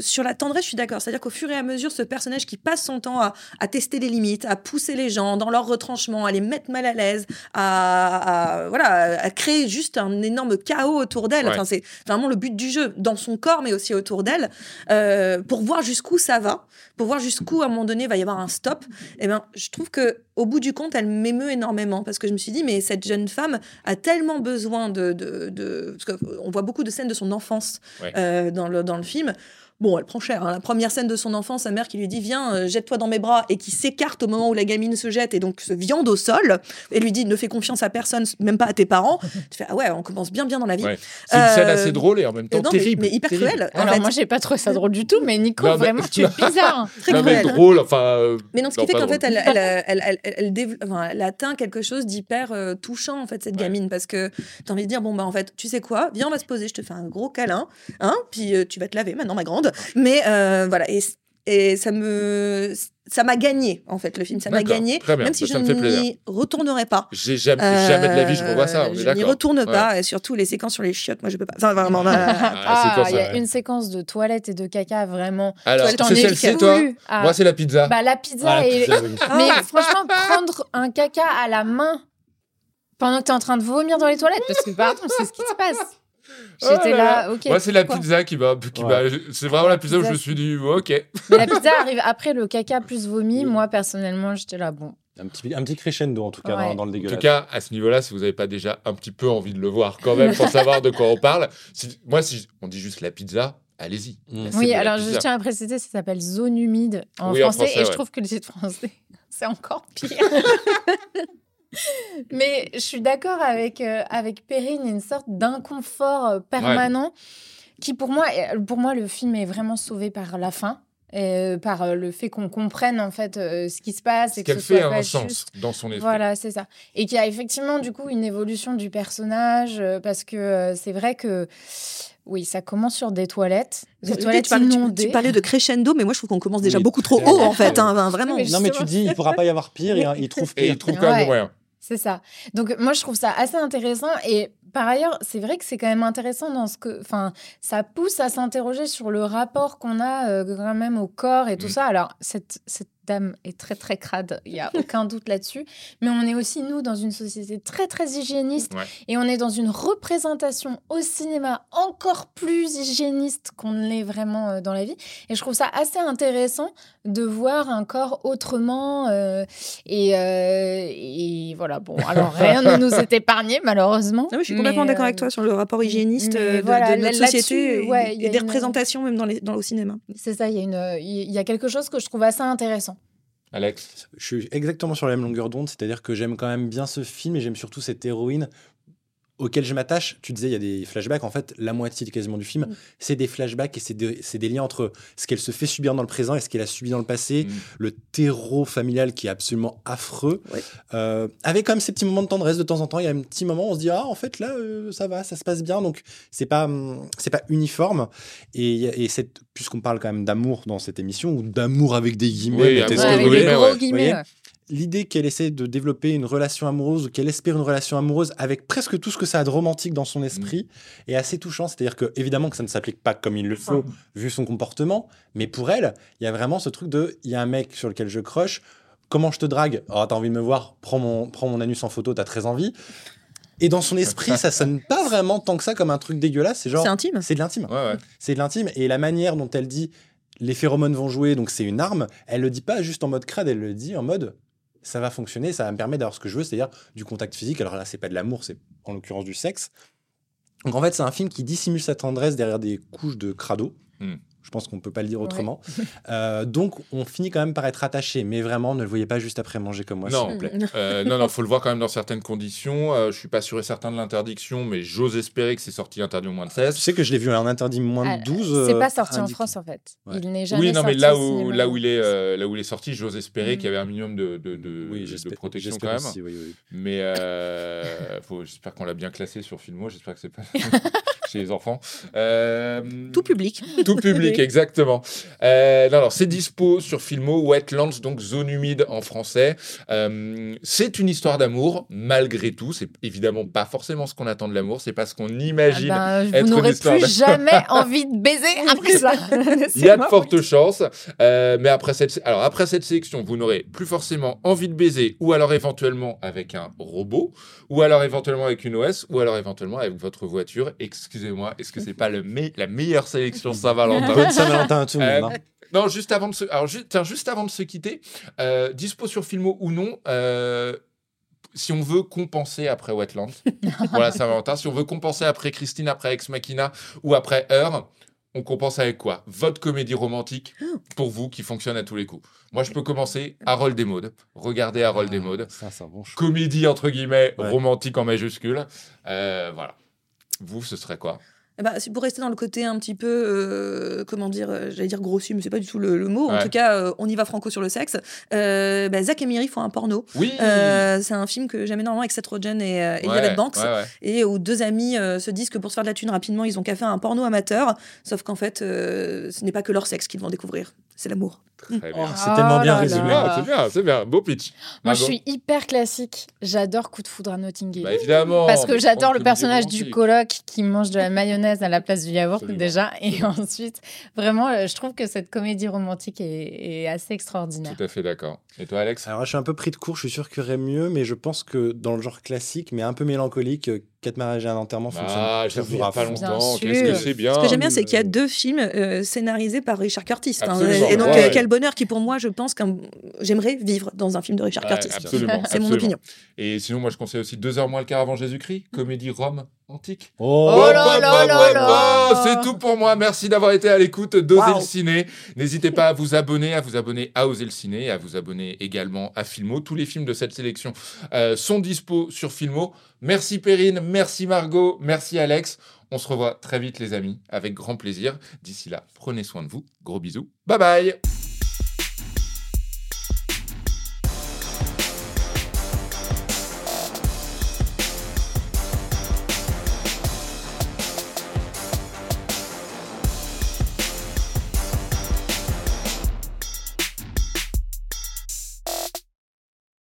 sur la tendresse, je suis d'accord. C'est-à-dire qu'au fur et à mesure, ce personnage qui passe son temps à, tester les limites, à pousser les gens dans leur retranchement, à les mettre mal à l'aise, à, voilà, à créer juste un énorme chaos autour d'elle. Enfin, c'est vraiment le but du jeu, dans son corps, mais aussi autour d'elle, euh, pour voir jusqu'où ça va, pour voir jusqu'où, à un moment donné, va y avoir un stop. Et eh ben, je trouve que au bout du compte, elle m'émeut énormément parce que je me suis dit, mais cette jeune femme a tellement besoin de. de, parce on voit beaucoup de scènes de son enfance euh, dans, le, dans le film. Bon, elle prend cher. Hein. La première scène de son enfant, sa mère qui lui dit Viens, euh, jette-toi dans mes bras, et qui s'écarte au moment où la gamine se jette et donc se viande au sol, et lui dit Ne fais confiance à personne, même pas à tes parents. tu fais Ah ouais, on commence bien, bien dans la vie. C'est une scène assez euh, drôle et en même temps terrible. Mais, hyper cruelle. Alors, moi, j'ai pas trouvé ça drôle du tout, mais Nico, vraiment, tu es bizarre. Très non, mais drôle, enfin. Euh, mais non, ce qui fait qu'en fait, elle, elle, elle, atteint quelque chose d'hyper touchant, en fait, cette gamine, parce que tu as envie de dire Bon, bah, en fait, tu sais quoi Viens, on va se poser, je te fais un gros câlin, hein, puis tu vas te laver maintenant, ma grande. Mais euh, voilà, et, et ça me ça m'a gagné en fait le film. Ça m'a gagné même si je n'y retournerai pas. J'ai jamais, jamais de la vie je revois ça on je n'y retourne pas et surtout les séquences sur les chiottes moi je peux pas. Enfin vraiment ah, il y a une séquence de toilettes et de caca vraiment. Alors c'est celle-ci toi. Ah. moi c'est la pizza. Bah la pizza, ah, mais franchement prendre un caca à la main pendant que tu es en train de vomir dans les toilettes parce que pardon c'est ce qui se passe J'étais oh là, ok. Moi, c'est la pizza qui m'a. C'est vraiment la pizza où je me suis dit, ok. Mais la pizza arrive après le caca plus vomi. Moi, personnellement, j'étais là, bon. Un petit, un petit crescendo, en tout cas, dans, le dégueulasse. En tout cas, à ce niveau-là, si vous n'avez pas déjà un petit peu envie de le voir quand même pour savoir de quoi on parle, moi, si on dit juste la pizza, allez-y. Mm. Oui, alors je tiens à préciser, ça s'appelle zone humide en, français, et je trouve que le titre français, c'est encore pire. Mais je suis d'accord avec, euh, avec Perrine, une sorte d'inconfort euh, permanent qui, pour moi, pour moi, le film est vraiment sauvé par la fin. Euh, par le fait qu'on comprenne en fait ce qui se passe et ce qu'elle fait un sens dans son esprit. Voilà, c'est ça. Et qu'il y a effectivement du coup une évolution du personnage parce que c'est vrai que oui, ça commence sur des toilettes. Des toilettes tu, parlais, tu, parlais de crescendo, mais moi je trouve qu'on commence déjà beaucoup trop haut en fait, hein, vraiment. Non mais tu dis il pourra pas y avoir pire, il, trouve pire. Et il trouve quand même moyen. C'est ça. Donc moi je trouve ça assez intéressant et par ailleurs, c'est vrai que c'est quand même intéressant dans ce que, enfin, ça pousse à s'interroger sur le rapport qu'on a euh, quand même au corps et tout mmh. ça. Alors cette, cette dame est très très crade, il y a aucun doute là-dessus. Mais on est aussi nous dans une société très très hygiéniste et on est dans une représentation au cinéma encore plus hygiéniste qu'on ne l'est vraiment euh, dans la vie. Et je trouve ça assez intéressant de voir un corps autrement euh, et, euh, et, voilà. Bon, alors rien ne nous est épargné malheureusement. je suis complètement d'accord avec toi sur le rapport hygiéniste de, notre société et, des représentations même dans, les, dans le cinéma. C'est ça, il y, a une, il y a quelque chose que je trouve assez intéressant. Alex? Je suis exactement sur la même longueur d'onde, c'est-à-dire que j'aime quand même bien ce film et j'aime surtout cette héroïne auquel je m'attache. Tu disais, il y a des flashbacks. En fait, la moitié quasiment du film, mm. c'est des flashbacks et c'est des, liens entre ce qu'elle se fait subir dans le présent et ce qu'elle a subi dans le passé. Mm. Le terreau familial qui est absolument affreux. Euh, avec quand même ces petits moments de tendresse de temps en temps. Il y a un petit moment où on se dit, ah, en fait, là, euh, ça va, ça se passe bien. Donc, c'est pas, hum, c'est pas uniforme. Et, et puisqu'on parle quand même d'amour dans cette émission, ou d'amour avec des guillemets, oui, avec des gros guillemets l'idée qu'elle essaie de développer une relation amoureuse ou qu'elle espère une relation amoureuse avec presque tout ce que ça a de romantique dans son esprit mm. est assez touchant. C'est-à-dire que évidemment que ça ne s'applique pas comme il le faut vu son comportement, mais pour elle, il y a vraiment ce truc de il y a un mec sur lequel je croche. Comment je te drague? Oh, t'as envie de me voir? Prends mon, prends mon anus en photo, t'as très envie. Et dans son esprit, ça sonne pas vraiment tant que ça comme un truc dégueulasse. C'est genre. C'est intime. C'est de l'intime. Ouais, ouais. C'est de l'intime. Et la manière dont elle dit les phéromones vont jouer, donc c'est une arme, elle le dit pas juste en mode crade, elle le dit en mode ça va fonctionner, ça va me permettre d'avoir ce que je veux, c'est-à-dire du contact physique. Alors là, c'est pas de l'amour, c'est en l'occurrence du sexe. Donc en fait, c'est un film qui dissimule sa tendresse derrière des couches de crado. Hmm. Je pense qu'on peut pas le dire autrement. Euh, donc on finit quand même par être attaché, mais vraiment, ne le voyez pas juste après manger comme moi, s'il Non. vous plaît. Euh, non, non, faut le voir quand même dans certaines conditions. Euh, je suis pas sûr et certain de l'interdiction, mais j'ose espérer que c'est sorti interdit au moins de 16. Je sais que je l'ai vu en interdit moins Ah, de 12. C'est euh, pas sorti en. France en fait. Ouais. Il n'est jamais Oui, non, mais sorti là où, là, où il est, euh, là où il est sorti, j'ose espérer Mm. qu'il y avait un minimum de, de, de, Oui, de j'espère- protection quand même. aussi, oui, oui. Mais euh, j'espère qu'on l'a bien classé sur Filmo. J'espère que c'est pas chez les enfants. Euh, Tout public. Tout public, exactement. Euh, alors c'est dispo sur Filmo, Wetlands, donc zone humide en français. Euh, c'est une histoire d'amour, malgré tout. C'est évidemment pas forcément ce qu'on attend de l'amour, c'est pas ce qu'on Ah imagine. ben, être vous n'aurez plus jamais envie de baiser après ça. Il y a de fortes chances, euh, mais après cette, alors après cette sélection, vous n'aurez plus forcément envie de baiser, ou alors éventuellement avec un robot, ou alors éventuellement avec une OS, ou alors éventuellement avec votre voiture. Excusez-moi, est-ce que c'est pas le me- la meilleure sélection Saint-Valentin? Bonne Saint-Valentin à tout le Euh, monde. hein. Non, juste avant de se, alors tiens, juste avant de se quitter, euh, dispo sur Filmo ou non, euh, si on veut compenser après Wetlands, voilà Saint-Valentin, si on veut compenser après Christine, après Ex Machina ou après Heure, on compense avec quoi? Votre comédie romantique pour vous qui fonctionne à tous les coups. Moi, je peux commencer Harold Maud. Regardez Harold. Ah, Ça, c'est un bon choix. Comédie entre guillemets Ouais. romantique en majuscule. Euh, voilà. Vous, ce serait quoi? C'est pour rester dans le côté un petit peu, euh, comment dire, euh, j'allais dire grossu, mais c'est pas du tout le, le mot. En tout cas, euh, on y va franco sur le sexe. Euh, bah, Zach et Miri font un porno. Oui. C'est un film que j'aime énormément avec Seth Rogen et Ouais, Elizabeth Banks. ouais. Et où deux amis se disent que pour se faire de la thune rapidement, ils ont qu'à faire un porno amateur. Sauf qu'en fait, ce n'est pas que leur sexe qu'ils vont découvrir, c'est l'amour. Très bien. Oh, c'est tellement bien C'est résumé. bien, c'est bien, c'est bien. Beau pitch. Moi, je suis hyper classique. J'adore Coup de foudre à Notting Hill. Bah évidemment. Parce que j'adore le personnage du coloc qui mange de la mayonnaise à la place du yaourt Absolument. déjà. Et ensuite, vraiment, euh, je trouve que cette comédie romantique est, est assez extraordinaire. Tout à fait d'accord. Et toi, Alex? Alors, je suis un peu pris de court, je suis sûr qu'il y aurait mieux, mais je pense que dans le genre classique, mais un peu mélancolique, euh, Quatre mariages et un enterrement. Ah, j'ai revu il y a pas longtemps. Qu'est-ce que c'est bien. Ce que j'aime bien, c'est qu'il y a deux films euh, scénarisés par Richard Curtis. hein. Et donc, ouais. euh, quel bonheur qui, pour moi, je pense que j'aimerais vivre dans un film de Richard Ouais, Curtis. absolument. C'est mon opinion. Et sinon, moi, je conseille aussi Deux heures moins le quart avant Jésus-Christ, comédie Rome antique. Oh, Oh là là là là C'est tout pour moi. Merci d'avoir été à l'écoute d'Oser Wow. le ciné. N'hésitez pas à vous abonner, à vous abonner à Oser le ciné, à vous abonner également à Filmo. Tous les films de cette sélection euh, sont dispo sur Filmo. Merci Perrine, merci Margot, merci Alex. On se revoit très vite les amis, avec grand plaisir. D'ici là, prenez soin de vous. Gros bisous. Bye bye